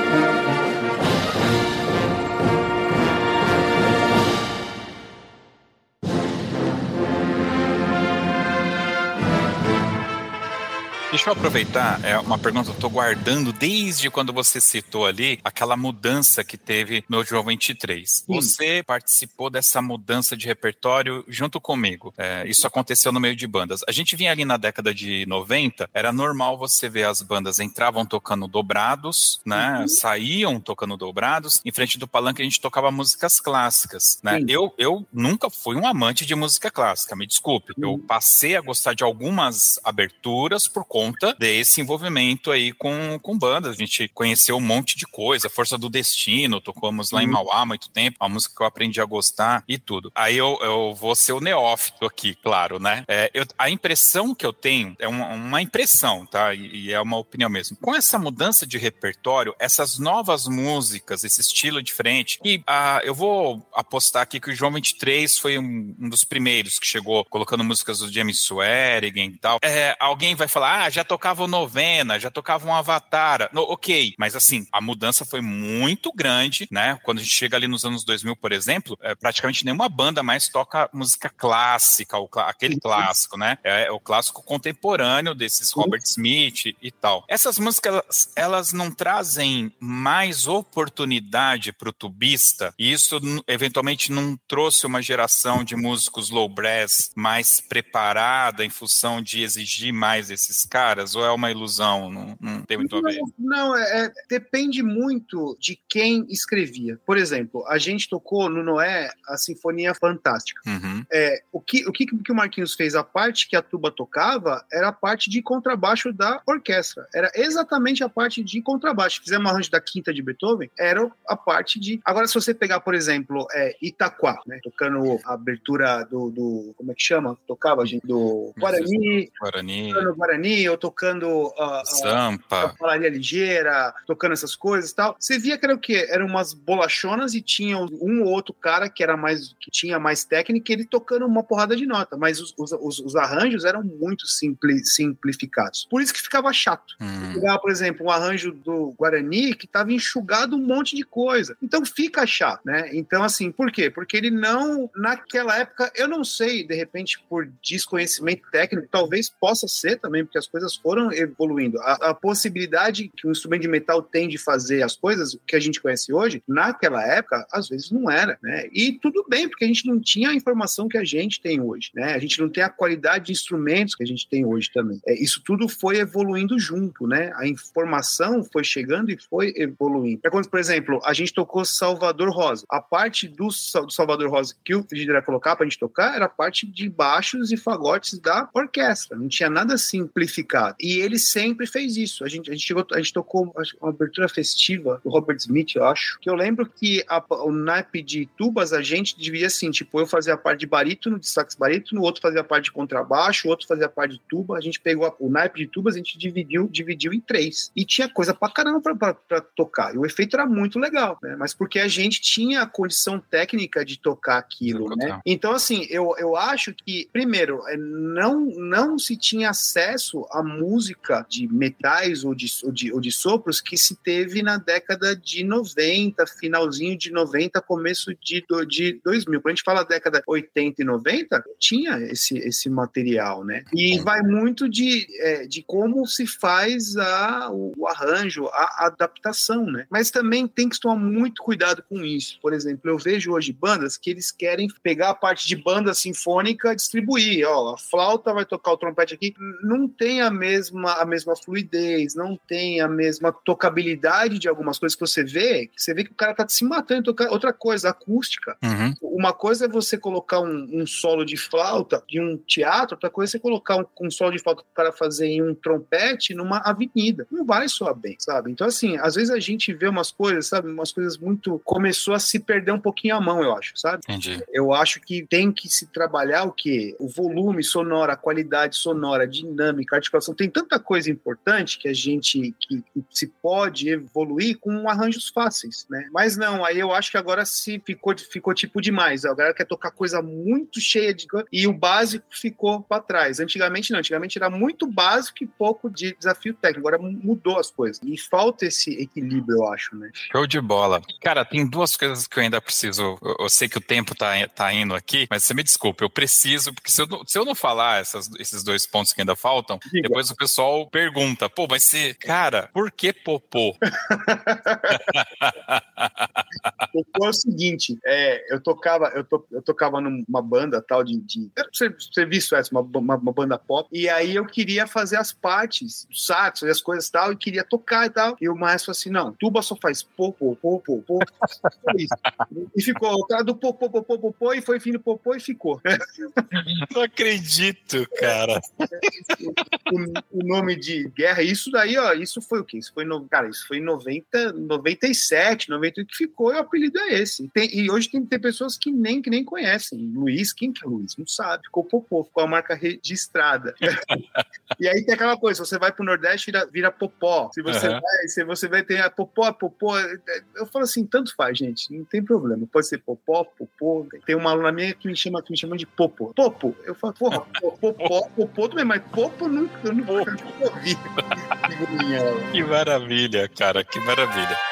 Deixa eu aproveitar, é uma pergunta que eu estou guardando desde quando você citou ali aquela mudança que teve no João 23. Sim. Você participou dessa mudança de repertório junto comigo. É, isso aconteceu no meio de bandas. A gente vinha ali na década de 90, era normal você ver as bandas entravam tocando dobrados, né? Uhum. Saíam tocando dobrados. Em frente do palanque a gente tocava músicas clássicas, né? Eu, eu nunca fui um amante de música clássica, me desculpe. Uhum. Eu passei a gostar de algumas aberturas por conta conta desse envolvimento aí com, com bandas. A gente conheceu um monte de coisa, Força do Destino, tocamos lá uhum. em Mauá há muito tempo, uma música que eu aprendi a gostar e tudo. Aí eu, eu vou ser o neófito aqui, claro, né? É, eu, a impressão que eu tenho é uma, uma impressão, tá? E, e, é uma opinião mesmo. Com essa mudança de repertório, essas novas músicas, esse estilo diferente, e ah, eu vou apostar aqui que o João 23 foi um, um dos primeiros que chegou colocando músicas do James Swearigan e tal. É, alguém vai falar, ah, já tocavam novena, já tocavam Avatar. No, ok, mas assim, a mudança foi muito grande, né? Quando a gente chega ali nos anos 2000, por exemplo, é, praticamente nenhuma banda mais toca música clássica, o, aquele clássico, né? É, é, o clássico contemporâneo desses Robert Smith e tal. Essas músicas, elas não trazem mais oportunidade para o tubista, e isso eventualmente não trouxe uma geração de músicos low brass mais preparada em função de exigir mais esses caras caras ou é uma ilusão? Não, não tem muito a ver. Não, é, é, depende muito de quem escrevia. Por exemplo, a gente tocou no Noé a Sinfonia Fantástica. Uhum. É, o, que, o que, que o Marquinhos fez? A parte que a tuba tocava era a parte de contrabaixo da orquestra. Era exatamente a parte de contrabaixo. Fizemos um arranjo da quinta de Beethoven, era a parte de. Agora, se você pegar, por exemplo, é, Itaquá, né, tocando a abertura do, do. Como é que chama? Tocava, gente? Do Guarani. Guarani. Guarani, eu tocando uh, Sampa. a Falaria Ligeira, tocando essas coisas e tal. Você via que era o quê? Eram umas bolachonas e tinha um ou outro cara que era mais que tinha mais técnica, ele tocando uma porrada de nota, mas os, os, os arranjos eram muito simpli, simplificados. Por isso que ficava chato. Hum. Pegar, por exemplo, um arranjo do Guarani que estava enxugado um monte de coisa. Então fica chato, né? Então, assim, por quê? Porque ele não, naquela época, eu não sei, de repente, por desconhecimento técnico, talvez possa ser também, porque as coisas foram evoluindo. A, a, possibilidade que um instrumento de metal tem de fazer as coisas que a gente conhece hoje, naquela época, às vezes não era, né? E tudo bem, porque a gente não tinha a informação que a gente tem hoje, né? A gente não tem a qualidade de instrumentos que a gente tem hoje também. É, isso tudo foi evoluindo junto, né? A informação foi chegando e foi evoluindo. É quando, por exemplo, a gente tocou Salvador Rosa. A parte do, do Salvador Rosa que o Frigideira ia colocar pra gente tocar era a parte de baixos e fagotes da orquestra. Não tinha nada simplificado e ele sempre fez isso. A gente, a gente, chegou, a gente tocou uma abertura festiva do Robert Smith, eu acho, que eu lembro que a, o naipe de tubas a gente dividia assim, tipo, eu fazia a parte de barítono, de sax barítono, o outro fazia a parte de contrabaixo, o outro fazia a parte de tuba. A gente pegou a, o naipe de tubas, a gente dividiu, dividiu em três. E tinha coisa pra caramba pra, pra, pra tocar. E o efeito era muito legal, né? Mas porque a gente tinha a condição técnica de tocar aquilo, né? Então, assim, eu, eu acho que, primeiro, é, não, não se tinha acesso a música de metais ou de, ou de, ou de sopros que se teve na década de 90, finalzinho de 90, começo de, de 2000. Quando a gente fala década 80 e 90, tinha esse, esse material, né? E vai muito de, é, de como se faz a, o, arranjo, a, a adaptação, né? Mas também tem que tomar muito cuidado com isso. Por exemplo, eu vejo hoje bandas que eles querem pegar a parte de banda sinfônica, distribuir, ó, a flauta vai tocar o trompete aqui, não tem a mesma a mesma fluidez, não tem a mesma tocabilidade de algumas coisas que você vê, que você vê que o cara tá se matando tocar outra coisa, acústica. Uhum. Uma coisa é você colocar um, um, solo de flauta de um teatro, outra coisa é você colocar um, um solo de flauta para cara fazer em um trompete numa avenida. Não vai soar bem, sabe? Então, assim, às vezes a gente vê umas coisas, sabe? Umas coisas muito. Começou a se perder um pouquinho a mão, eu acho, sabe? Entendi. Eu acho que tem que se trabalhar o quê? O volume sonoro, a qualidade sonora, a dinâmica, a articulação. Tem tanta coisa importante que a gente que, que se pode evoluir com arranjos fáceis, né? Mas não, aí eu acho que agora se ficou, ficou tipo demais. A galera quer tocar coisa muito cheia de. E o básico ficou para trás. Antigamente não, antigamente era muito básico e pouco de desafio técnico. Agora mudou as coisas. E falta esse equilíbrio, eu acho, né? Show de bola. Cara, tem duas coisas que eu ainda preciso. Eu, sei que o tempo tá, tá indo aqui, mas você me desculpe, eu preciso, porque se eu não, se eu não falar essas, esses dois pontos que ainda faltam, Diga. Depois o pessoal pergunta, pô, mas você, cara, por que popô? popô é o seguinte, é, eu tocava, eu, to, eu tocava numa banda tal de. de visto essa, uma, uma, uma, banda pop, e aí eu queria fazer as partes, o sax, as coisas e tal, e queria tocar e tal. E o maestro assim: não, tuba só faz popô, popô, popô. e ficou o cara do popô, popô, popô, e foi fim do popô e ficou. Não acredito, cara. o, o, nome de guerra, isso daí, ó, isso foi o quê? Isso foi, no, cara, isso foi em 90, 97, 98 que ficou, e o apelido é esse. Tem, e hoje tem, tem pessoas que nem, que nem conhecem. Luiz, quem que é Luiz? Não sabe. Ficou popô, ficou a marca registrada. e aí tem aquela coisa, você vai pro Nordeste, vira, vira popó. Se você uhum. vai, se você vai ter a popó, popó. Eu falo assim, tanto faz, gente, não tem problema. Pode ser popó, popô. Tem uma aluna minha que me chama, que me chama de popo. Popo. Eu falo, porra, popó, popô também, mas popo nunca, ouvi. que maravilha, cara, que maravilha.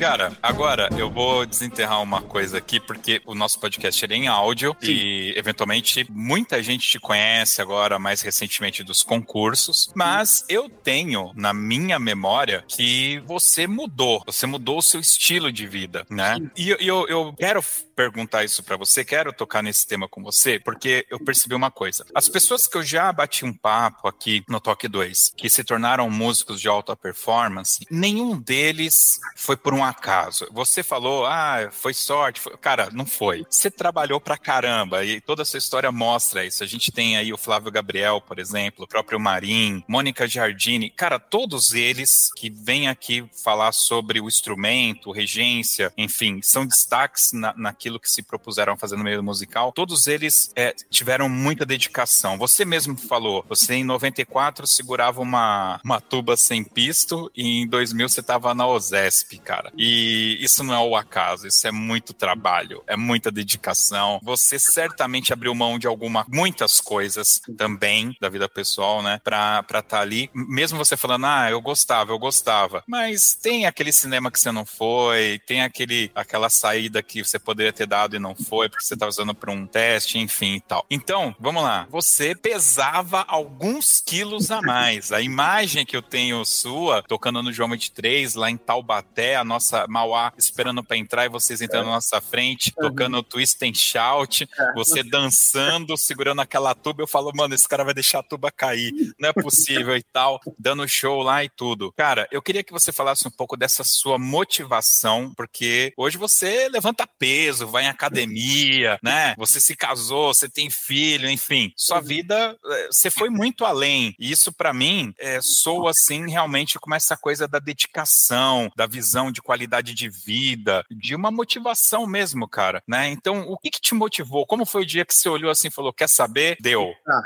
Cara, agora eu vou desenterrar uma coisa aqui, porque o nosso podcast é em áudio Sim. e, eventualmente, muita gente te conhece agora, mais recentemente, dos concursos, mas eu tenho na minha memória que você mudou, você mudou o seu estilo de vida, né? Sim. E eu, eu quero perguntar isso para você, quero tocar nesse tema com você, porque eu percebi uma coisa. As pessoas que eu já bati um papo aqui no Toque 2, que se tornaram músicos de alta performance, nenhum deles foi por um acaso. Você falou, ah, foi sorte. Foi... Cara, não foi. Você trabalhou pra caramba e toda essa história mostra isso. A gente tem aí o Flávio Gabriel, por exemplo, o próprio Marim, Mônica Giardini. Cara, todos eles que vêm aqui falar sobre o instrumento, regência, enfim, são destaques na, naquilo que se propuseram a fazer no meio musical. Todos eles é, tiveram muita dedicação. Você mesmo falou, você em 94 segurava uma, uma tuba sem pisto e em 2000 você estava na OSESP, cara. E isso não é o acaso, isso é muito trabalho, é muita dedicação. Você certamente abriu mão de alguma, muitas coisas também da vida pessoal, né, pra estar tá ali. Mesmo você falando, ah, eu gostava, eu gostava. Mas tem aquele cinema que você não foi, tem aquele, aquela saída que você poderia ter dado e não foi, porque você tá usando para um teste, enfim e tal. Então, vamos lá. Você pesava alguns quilos a mais. A imagem que eu tenho sua, tocando no João 23, lá em Taubaté, a nossa Mauá esperando para entrar e vocês entrando é. na nossa frente, uhum. tocando twist and shout, é. você dançando, segurando aquela tuba. Eu falo, mano, esse cara vai deixar a tuba cair, não é possível e tal, dando show lá e tudo. Cara, eu queria que você falasse um pouco dessa sua motivação, porque hoje você levanta peso, peso, vai em academia, né? Você se casou, você tem filho, enfim. Sua vida, é, você foi muito além. E isso, para mim, é, soa assim realmente como essa coisa da dedicação, da visão de qualidade de vida, de uma motivação mesmo, cara, né? Então, o que, que te motivou? Como foi o dia que você olhou assim e falou: quer saber? Deu. Ah.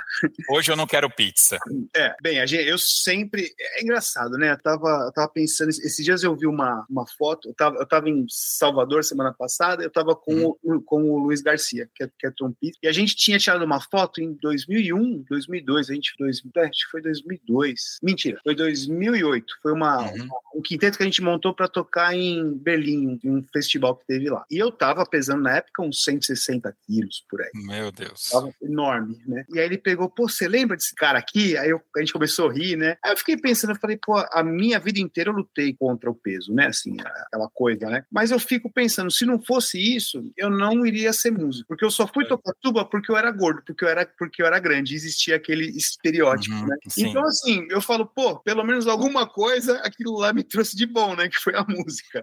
Hoje eu não quero pizza. É, bem, eu sempre. É engraçado, né? Eu tava, eu tava pensando, esses dias eu vi uma, uma foto, eu tava, eu tava em Salvador semana passada, eu tava com, hum. o, com o Luiz Garcia, que é, que é trompista, e a gente tinha tirado uma foto em 2001, 2002, a gente, dois, acho que foi 2002. Mentira, foi 2008. Foi uma, uhum. um quinteto que a gente montou para tocar em Berlim, em um festival que teve lá. E eu tava pesando na época uns 160 quilos por aí. Meu Deus. Tava enorme, né? E aí ele pegou, pô, você lembra desse cara aqui? Aí eu, a gente começou a rir, né? Aí eu fiquei pensando, eu falei, pô, a minha vida inteira eu lutei contra o peso, né? Assim, aquela coisa, né? Mas eu fico pensando, se não fosse isso, eu não iria ser músico. Porque eu só fui é. tocar tuba porque eu era gordo, porque eu era, porque eu era grande. Existia aquele estereótipo, uhum, né? Sim. Então, assim, eu falo, pô, pelo menos alguma coisa aquilo lá me trouxe de bom, né? Que foi a música.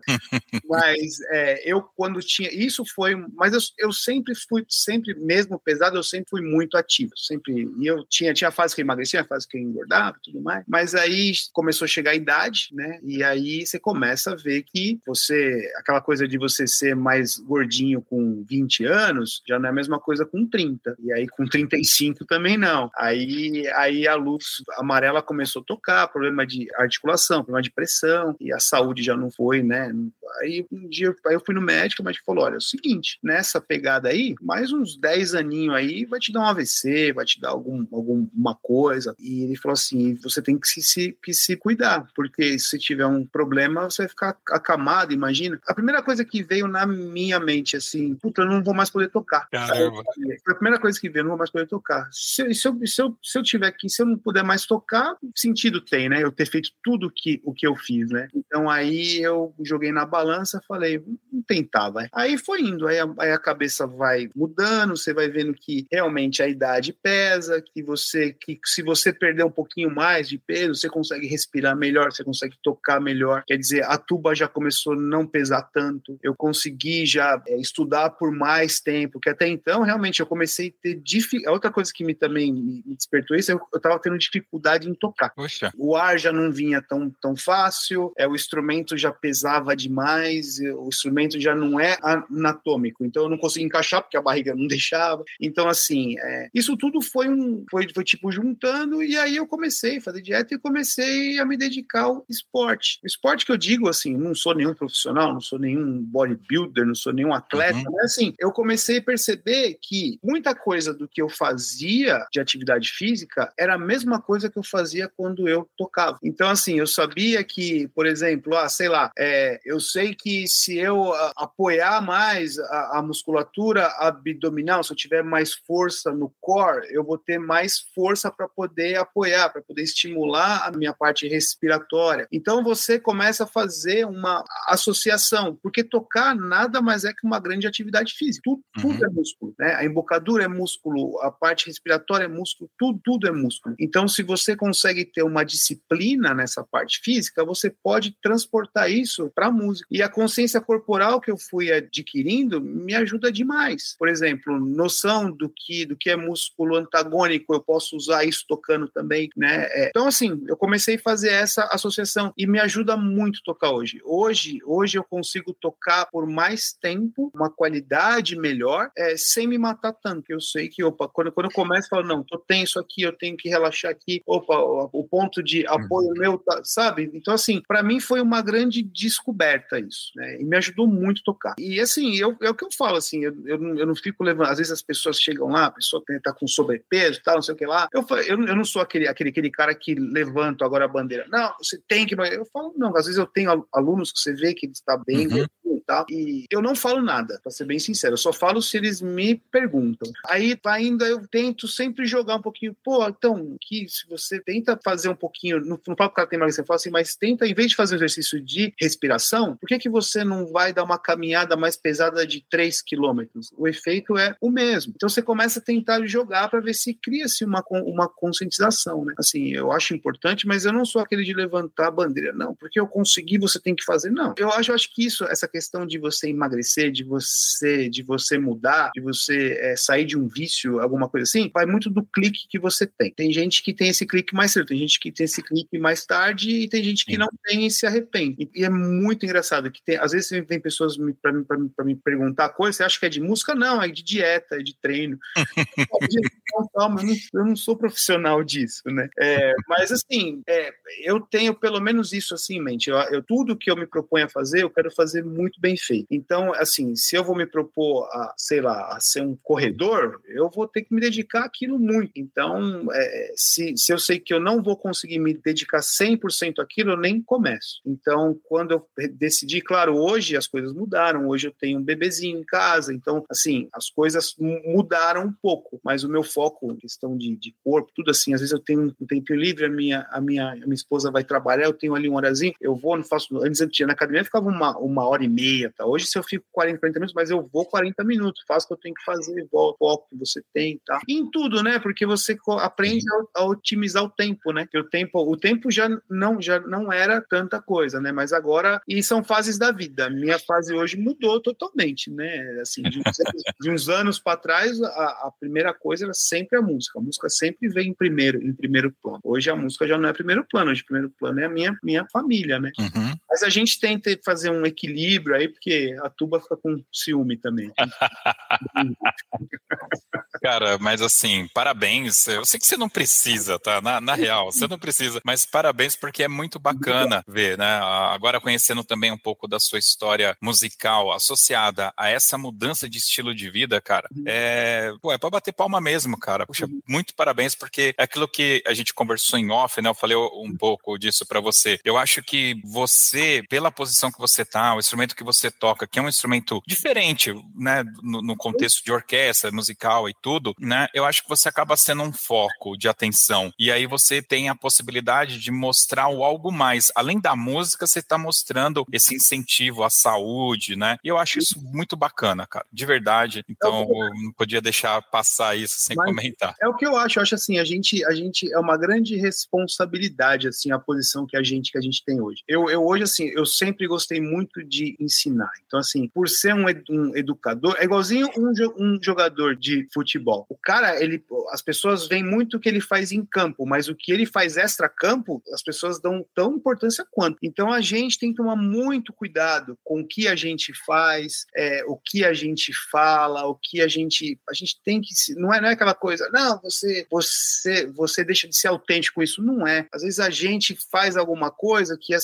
mas é, eu, quando tinha. Isso foi. Mas eu, eu sempre fui, sempre, mesmo pesado, eu sempre fui muito ativo. Sempre. E eu tinha, tinha fase que eu emagrecia, fase que eu engordava tudo mais. Mas aí começou a chegar a idade, né? E aí você começa a ver que você. Aquela coisa de você ser mais gordinho com 20 anos já não é a mesma coisa com 30. E aí com 35 também não. Aí, aí a luz amarela começou a tocar, problema de articulação, problema de pressão, e a saúde já não foi, né? Aí um dia aí eu fui no médico, o médico falou: olha, é o seguinte, nessa pegada aí, mais uns 10 aninhos aí vai te dar um AVC, vai te dar algum, alguma coisa. E ele falou assim: você tem que se, que se cuidar, porque se tiver um problema, você vai ficar acamado, imagina. A primeira coisa que veio na minha mente, assim, puta, eu não vou mais poder tocar. Caramba. Foi a primeira coisa que veio, eu não vou mais poder tocar. Se, se, eu, se, eu, se eu tiver aqui, se eu não puder mais tocar, sentido tem, né? Eu ter feito tudo que, o que eu fiz, né? Então aí eu joguei na balança, falei, vamos tentar, vai. Aí foi indo, aí a, aí a cabeça vai mudando, você vai vendo que realmente a idade pesa, que você, que se você perder um pouquinho mais de peso, você consegue respirar melhor, você consegue tocar melhor. Quer dizer, a tuba já começou a não pesar tanto, eu consegui já é, estudar por mais tempo, que até então realmente eu comecei a ter dificuldade. Outra coisa que me também me despertou isso, eu, eu tava tendo dificuldade em tocar. Poxa. O ar já não vinha tão, tão fácil, é, o instrumento já pesava demais, o instrumento já não é anatômico, então eu não conseguia encaixar porque a barriga não deixava. Então, assim, é, isso tudo foi um. Foi, foi tipo juntando, e aí eu comecei a fazer dieta e comecei a me dedicar ao esporte. O esporte que eu digo, assim, não sou nenhum profissional, não sou nenhum bodybuilder, não sou nenhum atleta, uhum. mas assim, eu comecei a perceber que muita coisa do que eu fazia de atividade física era a mesma coisa que eu fazia quando eu tocava. Então, assim, eu sabia que, por exemplo, ah, sei lá, é, eu sei que se eu a, apoiar mais a, a, musculatura abdominal, se eu tiver mais força no core, eu vou ter mais força para poder apoiar, para poder estimular a minha parte respiratória. Então você começa a fazer uma associação, porque tocar nada mais é que uma grande atividade física. Tudo, uhum. tudo é músculo, né? A embocadura é músculo, a parte respiratória é músculo, tudo, tudo é músculo. Então, se você consegue ter uma disciplina nessa parte física, você pode transportar isso para a música. E a consciência corporal que eu fui adquirindo me ajuda demais. Por exemplo, noção do que do que é músculo antagônico, eu posso usar isso tocando também, né? É, então assim, eu comecei a fazer essa associação e me ajuda muito tocar hoje. Hoje, hoje eu consigo tocar por mais tempo, uma qualidade melhor, é, sem me matar tanto. Eu sei que opa, quando, quando eu começo, eu falo não, tô tenso aqui, eu tenho que relaxar aqui. Opa, o, o ponto de apoio uhum. meu, tá, sabe? Então assim, para mim foi uma grande descoberta isso, né? E me ajudou muito a tocar. E assim, eu, é o que eu falo, assim, eu, eu, não, eu não fico levando. Às vezes as pessoas chegam lá, a pessoa tá com sobrepeso, tal, não sei o que lá. Eu, eu, eu não sou aquele, aquele, aquele cara que levanta agora a bandeira. Não, você tem que. Eu falo, não, às vezes eu tenho alunos que você vê que ele está bem, uhum tal. E eu não falo nada, para ser bem sincero. Eu só falo se eles me perguntam. Aí ainda eu tento sempre jogar um pouquinho. Pô, então, que se você tenta fazer um pouquinho, no, no próprio cara tem mais você fala assim, mas tenta, em vez de fazer um exercício de respiração, por que, que você não vai dar uma caminhada mais pesada de 3 quilômetros? O efeito é o mesmo. Então você começa a tentar jogar para ver se cria-se uma, uma conscientização, né? Assim, eu acho importante, mas eu não sou aquele de levantar a bandeira, não, porque eu consegui, você tem que fazer, não. Eu acho, eu acho que isso, essa questão questão de você emagrecer, de você, de você mudar, de você é, sair de um vício, alguma coisa assim, vai muito do clique que você tem. Tem gente que tem esse clique mais cedo, tem gente que tem esse clique mais tarde e tem gente que Sim. não tem e se arrepende. E, é muito engraçado que tem, às vezes vem pessoas para mim, pra me perguntar coisa, você acha que é de música? Não, é de dieta, é de treino. não, calma, eu não, eu não, sou profissional disso, né? É, mas assim, é, eu tenho pelo menos isso assim em mente. Eu, eu, tudo que eu me proponho a fazer, eu quero fazer muito bem feito. Então, assim, se eu vou me propor a, sei lá, a ser um corredor, eu vou ter que me dedicar àquilo muito. Então, é, se, se eu sei que eu não vou conseguir me dedicar 100% àquilo, eu nem começo. Então, quando eu decidi, claro, hoje as coisas mudaram, hoje eu tenho um bebezinho em casa, então, assim, as coisas mudaram um pouco, mas o meu foco, questão de, de corpo, tudo assim, às vezes eu tenho um tempinho livre, a minha, a minha, a minha esposa vai trabalhar, eu tenho ali um horazinho, eu vou, não faço, antes eu tinha na academia, ficava uma, uma hora e meia, tá? Hoje se eu fico 40, 40 minutos, mas eu vou 40 minutos, faço o que eu tenho que fazer, volto, foco que você tem, tá? E em tudo, né? Porque você aprende a, a otimizar o tempo, né? Que o tempo, o tempo já não, já não era tanta coisa, né? Mas agora, e são fases da vida. Minha fase hoje mudou totalmente, né? Assim, de, de uns anos para trás, a, a, primeira coisa era sempre a música. A música sempre vem em primeiro, em primeiro plano. Hoje a música já não é primeiro plano, hoje primeiro plano é a minha, minha família, né? Uhum. Mas a gente tenta fazer um equilíbrio aí, porque a tuba fica com ciúme também. Cara, mas assim, parabéns. Eu sei que você não precisa, tá? Na, na real, você não precisa, mas parabéns porque é muito bacana ver, né? Agora conhecendo também um pouco da sua história musical associada a essa mudança de estilo de vida, cara. É, pô, é pra bater palma mesmo, cara. Puxa, muito parabéns porque é aquilo que a gente conversou em off, né? Eu falei um pouco disso para você. Eu acho que você, pela posição que você tá, o instrumento que você toca, que é um instrumento diferente, né? No, no contexto de orquestra, musical e tudo né? Eu acho que você acaba sendo um foco de atenção. E aí você tem a possibilidade de mostrar o algo mais. Além da música, você está mostrando esse incentivo à saúde, né? E eu acho isso muito bacana, cara. De verdade. Então, é não podia deixar passar isso sem Mas comentar. É o que eu acho. Eu acho assim, a gente, a gente é uma grande responsabilidade, assim, a posição que a gente que a gente tem hoje. Eu, eu hoje, assim, eu sempre gostei muito de ensinar. Então, assim, por ser um, um educador, é igualzinho um, um jogador de futebol. O cara, ele, as pessoas veem muito o que ele faz em campo, mas o que ele faz extra-campo, as pessoas dão tão importância quanto. Então a gente tem que tomar muito cuidado com o que a gente faz, é, o que a gente fala, o que a gente. A gente tem que. Não é, não é aquela coisa, não, você, você, você deixa de ser autêntico isso. Não é. Às vezes a gente faz alguma coisa que,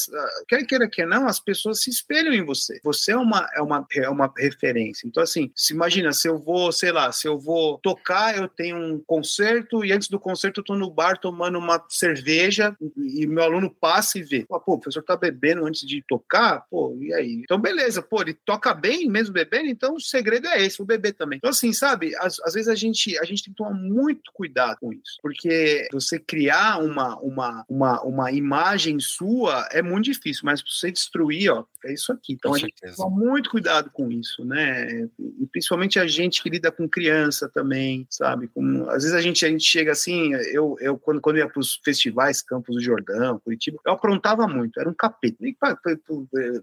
quer queira que não, as pessoas se espelham em você. Você é uma, é uma, é uma referência. Então, assim, se imagina, se eu vou, sei lá, se eu vou tocar, eu tenho um concerto e antes do concerto eu tô no bar tomando uma cerveja e meu aluno passa e vê. Pô, o professor tá bebendo antes de tocar? Pô, e aí? Então, beleza, pô, ele toca bem mesmo bebendo, então o segredo é esse, o beber também. Então, assim, sabe, às, às vezes a gente, a gente tem que tomar muito cuidado com isso, porque você criar uma, uma, uma, uma imagem sua é muito difícil, mas você destruir, ó, é isso aqui. Então, a gente que tomar muito cuidado com isso, né? E principalmente a gente que lida com criança também também, sabe? Como, às vezes a gente, a gente chega assim, eu, eu quando, quando ia para os festivais, Campos do Jordão, Curitiba, eu aprontava muito, era um capeta. Nem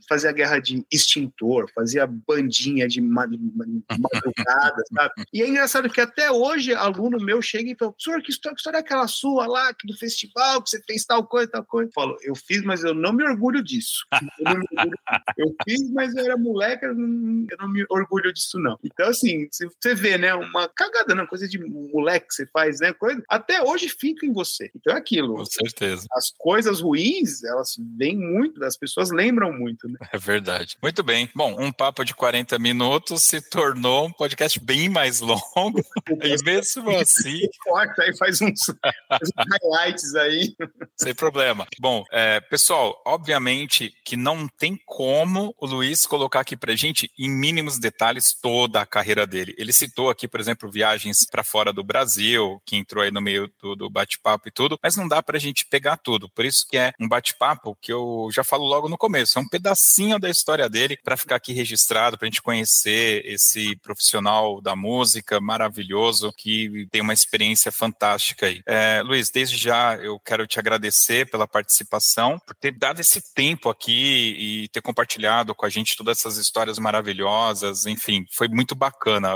fazia guerra de extintor, fazia bandinha de, madrugada, sabe? E é engraçado que até hoje aluno meu chega e fala, professor, que história, que história é aquela sua lá, do festival, que você fez tal coisa, tal coisa? Eu falo, eu fiz, mas eu não me orgulho disso. Eu, orgulho. eu fiz, mas eu era moleque, eu não, eu não me orgulho disso, não. Então, assim, você vê, né, uma cagada né? Coisa de moleque que você faz, né? Coisa, até hoje fica em você. Então é aquilo. Com certeza. As coisas ruins, elas vêm muito, as pessoas lembram muito, né? É verdade. Muito bem. Bom, um papo de 40 minutos se tornou um podcast bem mais longo. e mesmo assim. Corta aí, faz uns, faz uns highlights aí. Sem problema. Bom, é, pessoal, obviamente que não tem como o Luiz colocar aqui pra gente em mínimos detalhes toda a carreira dele. Ele citou aqui, por exemplo, viagens para fora do Brasil, que entrou aí no meio do, do bate-papo e tudo, mas não dá para a gente pegar tudo. Por isso que é um bate-papo que eu já falo logo no começo, é um pedacinho da história dele para ficar aqui registrado, para a gente conhecer esse profissional da música maravilhoso que tem uma experiência fantástica aí. É, Luiz, desde já eu quero te agradecer pela participação, por ter dado esse tempo aqui e ter compartilhado com a gente todas essas histórias maravilhosas, enfim, foi muito bacana.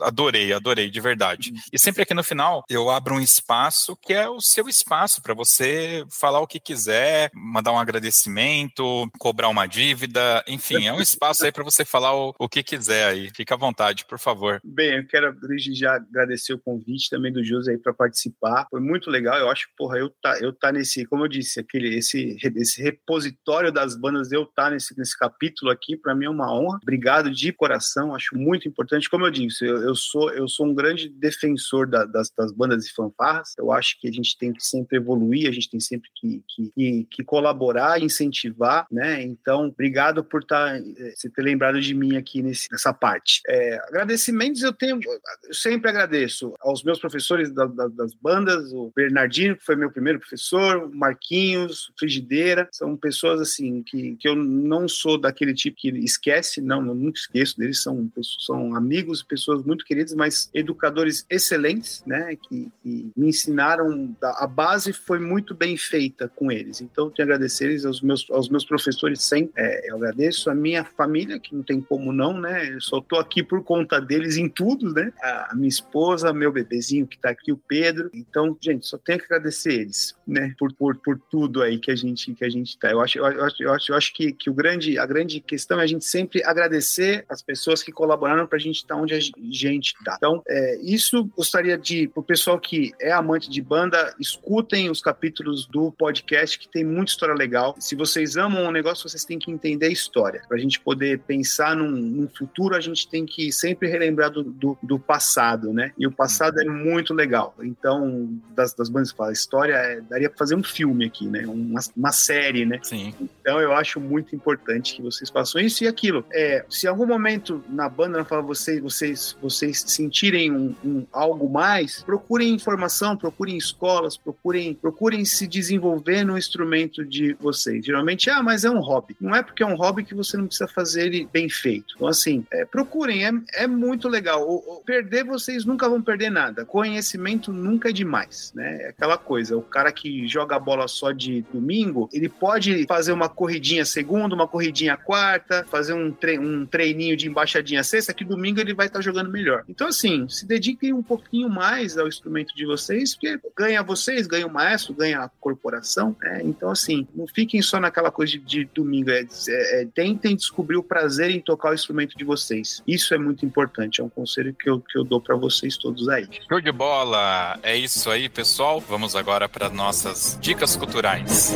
Adorei, adorei, de verdade. E sempre aqui no final eu abro um espaço que é o seu espaço para você falar o que quiser, mandar um agradecimento, cobrar uma dívida, enfim, é um espaço aí para você falar o, o que quiser aí. Fica à vontade, por favor. Bem, eu quero desde já agradecer o convite também do José aí para participar. Foi muito legal. Eu acho, porra, eu tá, eu tá nesse, como eu disse, aquele esse esse repositório das bandas, eu tá nesse nesse capítulo aqui, para mim é uma honra. Obrigado de coração, acho muito importante. Como eu disse, eu, eu sou eu sou um grande defensor da, das, das bandas e fanfarras. Eu acho que a gente tem que sempre evoluir, a gente tem sempre que, que, que, que colaborar, incentivar, né? Então, obrigado por tá, eh, você ter lembrado de mim aqui nesse, nessa parte. É, agradecimentos eu tenho, eu sempre agradeço aos meus professores da, da, das bandas, o Bernardino, que foi meu primeiro professor, o Marquinhos, Frigideira, são pessoas assim que, que eu não sou daquele tipo que esquece, não, eu nunca esqueço deles, são, são amigos, pessoas muito queridas, mas educadores excelentes, né, que, que me ensinaram, a base foi muito bem feita com eles, então eu tenho que agradecer eles, aos meus, aos meus professores sempre, é, eu agradeço a minha família, que não tem como não, né, eu só tô aqui por conta deles em tudo, né, a minha esposa, meu bebezinho que tá aqui, o Pedro, então, gente, só tenho que agradecer eles, né, por, por, por tudo aí que a gente, que a gente tá, eu acho, eu acho, eu acho, eu acho que, que o grande, a grande questão é a gente sempre agradecer as pessoas que colaboraram para a gente estar tá onde a gente está. Então, é, isso gostaria de, para o pessoal que é amante de banda, escutem os capítulos do podcast, que tem muita história legal. Se vocês amam um negócio, vocês têm que entender a história. Para a gente poder pensar num, num, futuro, a gente tem que sempre relembrar do, do, do, passado, né? E o passado é muito legal. Então, das, das bandas que falam, a história é, daria para fazer um filme aqui, né? Uma, uma série, né? Sim. Então, eu acho muito importante que vocês façam isso e aquilo. É, se em algum momento na banda não fala vocês, vocês, vocês sentirem um, um, algo mais, procurem informação, procurem escolas, procurem, procurem se desenvolver no instrumento de vocês. Geralmente, ah, mas é um hobby. Não é porque é um hobby que você não precisa fazer ele bem feito. Então, assim, é, procurem, é, é muito legal. O, o, perder, vocês nunca vão perder nada. Conhecimento nunca é demais, né? É aquela coisa, o cara que joga a bola só de domingo, ele pode fazer uma corridinha segunda, uma corridinha quarta, fazer um, tre um treininho de embaixadinha sexta, que domingo ele vai estar tá jogando melhor. Então, assim, se dediquem um pouquinho mais ao instrumento de vocês, porque ganha vocês, ganha o maestro, ganha a corporação, né? Então, assim, não fiquem só naquela coisa de, de domingo, é, é, é, tentem descobrir o prazer em tocar o instrumento de vocês. Isso é muito importante, é um conselho que eu, que eu dou para vocês todos aí. Show de bola! É isso aí, pessoal. Vamos agora para nossas dicas culturais.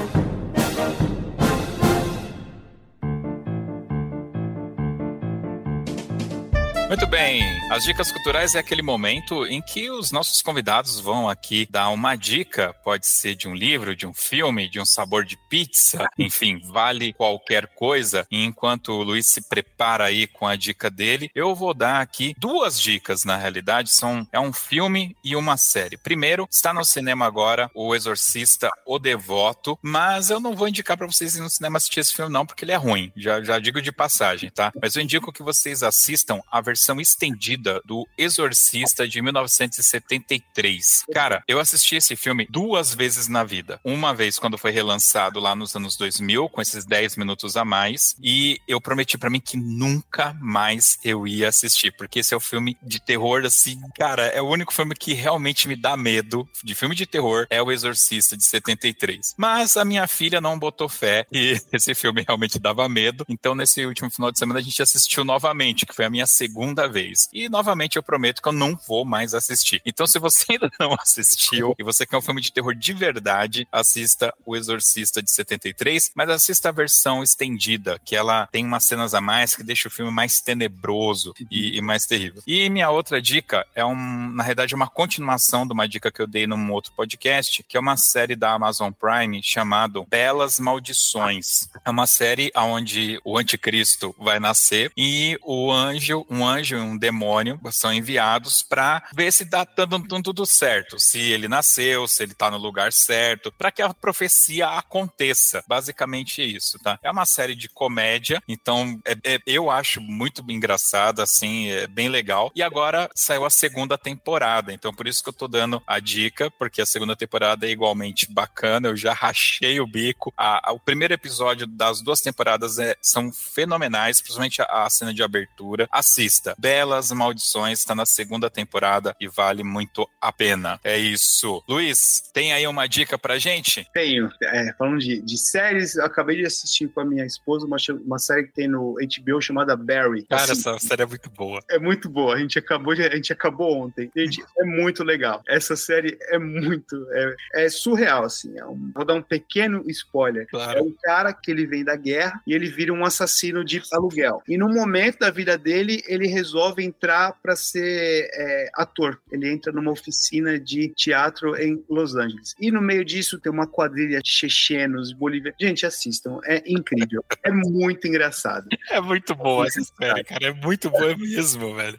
Muito bem, as dicas culturais é aquele momento em que os nossos convidados vão aqui dar uma dica, pode ser de um livro, de um filme, de um sabor de pizza, enfim, vale qualquer coisa. E enquanto o Luiz se prepara aí com a dica dele, eu vou dar aqui duas dicas, na realidade, são é um filme e uma série. Primeiro, está no cinema agora O Exorcista, O Devoto, mas eu não vou indicar para vocês ir no cinema assistir esse filme não, porque ele é ruim, já, já digo de passagem, tá? Mas eu indico que vocês assistam a versão versão estendida do Exorcista de 1973. Cara, eu assisti esse filme duas vezes na vida. Uma vez quando foi relançado lá nos anos 2000, com esses 10 minutos a mais, e eu prometi para mim que nunca mais eu ia assistir, porque esse é o filme de terror, assim, cara, é o único filme que realmente me dá medo de filme de terror, é o Exorcista de 73. Mas a minha filha não botou fé e esse filme realmente dava medo, então nesse último final de semana a gente assistiu novamente, que foi a minha segunda segunda vez. E novamente eu prometo que eu não vou mais assistir. Então, se você ainda não assistiu e você quer um filme de terror de verdade, assista O Exorcista de 73, mas assista a versão estendida, que ela tem umas cenas a mais que deixa o filme mais tenebroso e, e mais terrível. E minha outra dica é um, na realidade, uma continuação de uma dica que eu dei num outro podcast, que é uma série da Amazon Prime chamado Belas Maldições. É uma série onde o anticristo vai nascer e o anjo, um anjo anjo um demônio são enviados para ver se tá dando tudo certo, se ele nasceu, se ele tá no lugar certo, para que a profecia aconteça. Basicamente isso, tá? É uma série de comédia, então é, é, eu acho muito engraçada, assim, é bem legal. E agora saiu a segunda temporada, então por isso que eu tô dando a dica, porque a segunda temporada é igualmente bacana, eu já rachei o bico. A, a, o primeiro episódio das duas temporadas é, são fenomenais, principalmente a, a cena de abertura. Assista. Belas Maldições está na segunda temporada e vale muito a pena. É isso. Luiz, tem aí uma dica pra gente? Tenho. É, falando de, de séries, acabei de assistir com a minha esposa uma, uma série que tem no HBO chamada Barry. Cara, assim, essa série é muito boa. É muito boa. A gente acabou, de, a gente acabou ontem. Gente, é muito legal. Essa série é muito. É, é surreal, assim. É um, vou dar um pequeno spoiler. Claro. É um cara que ele vem da guerra e ele vira um assassino de aluguel. E no momento da vida dele, ele resolve entrar para ser é, ator. Ele entra numa oficina de teatro em Los Angeles. E no meio disso tem uma quadrilha de chechenos, bolivianos. Gente, assistam. É incrível. É muito engraçado. É muito boa essa série, cara. É muito boa mesmo, velho.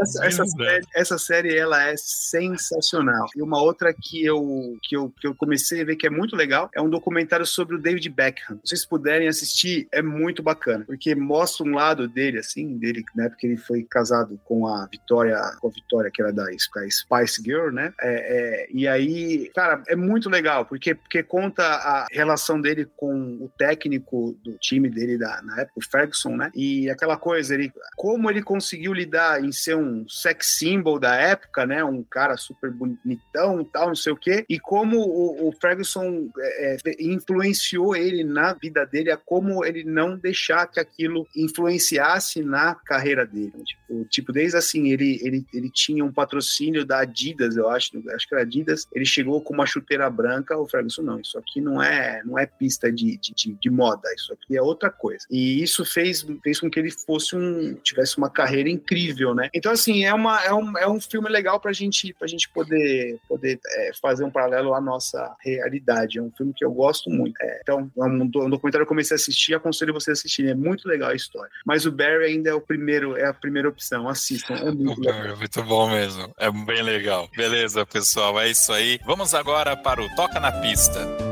Essa, essa, série, essa série, ela é sensacional. E uma outra que eu, que, eu, que eu comecei a ver que é muito legal é um documentário sobre o David Beckham. Se vocês puderem assistir, é muito bacana, porque mostra um lado dele, assim, dele, né, porque ele foi casado com a Vitória, com a Vitória, que era da Spice Girl, né, é, é, e aí, cara, é muito legal, porque, porque conta a relação dele com o técnico do time dele da, na época, o Ferguson, né, e aquela coisa, ele, como ele conseguiu lidar em ser um sex symbol da época, né, um cara super bonitão tal, não sei o quê, e como o, o Ferguson é, é influenciou ele na vida dele, a como ele não deixar que aquilo influenciasse na carreira dele. Tipo, tipo desde assim, ele, ele, ele tinha um patrocínio da Adidas, eu acho, acho que era Adidas, ele chegou com uma chuteira branca, o Ferguson, não, isso aqui não é, não é pista de, de, de, moda, isso aqui é outra coisa. E isso fez, fez com que ele fosse um, tivesse uma carreira incrível, né? Então, assim, é, uma, é, um, é um filme legal pra gente, pra gente poder, poder é, fazer um paralelo à nossa realidade. É um filme que eu gosto muito. É, então, é um, um documentário que eu comecei a assistir, aconselho vocês a assistirem, é muito legal a história. Mas o Barry ainda é o primeiro, é a primeira opção, assistam. É muito, legal. É muito bom mesmo, é bem legal. Beleza, pessoal, é isso aí. Vamos agora para o Toca na Pista.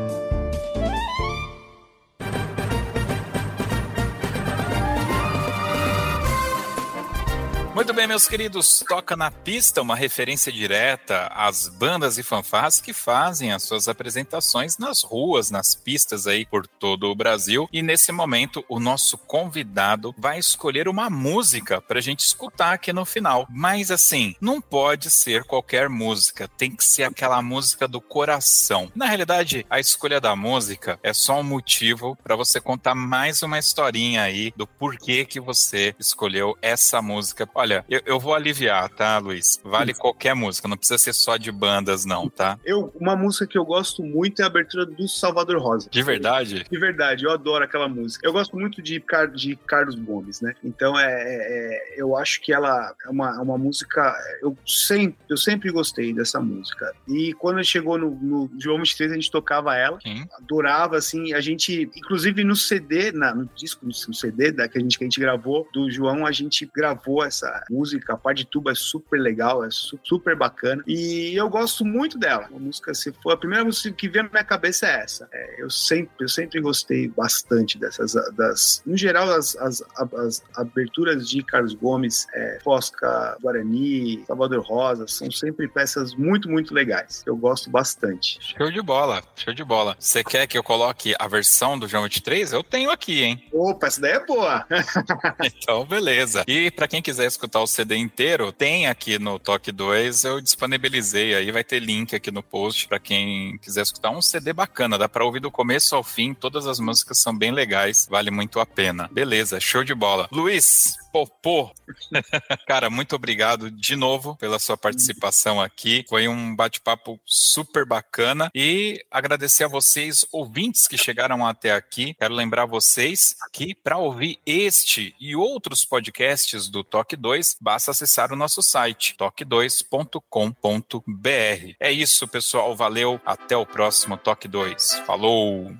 Muito bem, meus queridos, toca na pista uma referência direta às bandas e fanfarras que fazem as suas apresentações nas ruas, nas pistas aí por todo o Brasil. E nesse momento, o nosso convidado vai escolher uma música para a gente escutar aqui no final. Mas assim, não pode ser qualquer música, tem que ser aquela música do coração. Na realidade, a escolha da música é só um motivo para você contar mais uma historinha aí do porquê que você escolheu essa música Olha, eu, eu vou aliviar, tá, Luiz? Vale Isso. qualquer música, não precisa ser só de bandas, não, tá? Eu, uma música que eu gosto muito é a abertura do Salvador Rosa. De verdade? De verdade, eu adoro aquela música. Eu gosto muito de, de Carlos Gomes, né? Então, é, é, é, eu acho que ela é uma, uma música. Eu sempre, eu sempre gostei dessa música. E quando chegou no, no João 23, a gente tocava ela, Sim. adorava, assim. A gente, inclusive no CD, na, no disco, no CD da, que, a gente, que a gente gravou do João, a gente gravou essa música, a parte de tuba é super legal, é super bacana. E eu gosto muito dela. A música, se for a primeira música que vem na minha cabeça é essa. É, eu sempre, eu sempre gostei bastante dessas, das, no geral, as, as, as aberturas de Carlos Gomes, é, Fosca, Guarani, Salvador Rosa, são sempre peças muito, muito legais. Eu gosto bastante. Show de bola, show de bola. Você quer que eu coloque a versão do João 23? Eu tenho aqui, hein? Opa, essa daí é boa. então, beleza. E para quem quiser escutar escutar o CD inteiro, tem aqui no Toque 2, eu disponibilizei aí, vai ter link aqui no post para quem quiser escutar um CD bacana, dá para ouvir do começo ao fim, todas as músicas são bem legais, vale muito a pena. Beleza, show de bola. Luiz, Popô. Cara, muito obrigado de novo pela sua participação aqui. Foi um bate-papo super bacana e agradecer a vocês, ouvintes que chegaram até aqui. Quero lembrar vocês que para ouvir este e outros podcasts do Toque 2, basta acessar o nosso site toque2.com.br. É isso, pessoal. Valeu. Até o próximo Toque 2. Falou!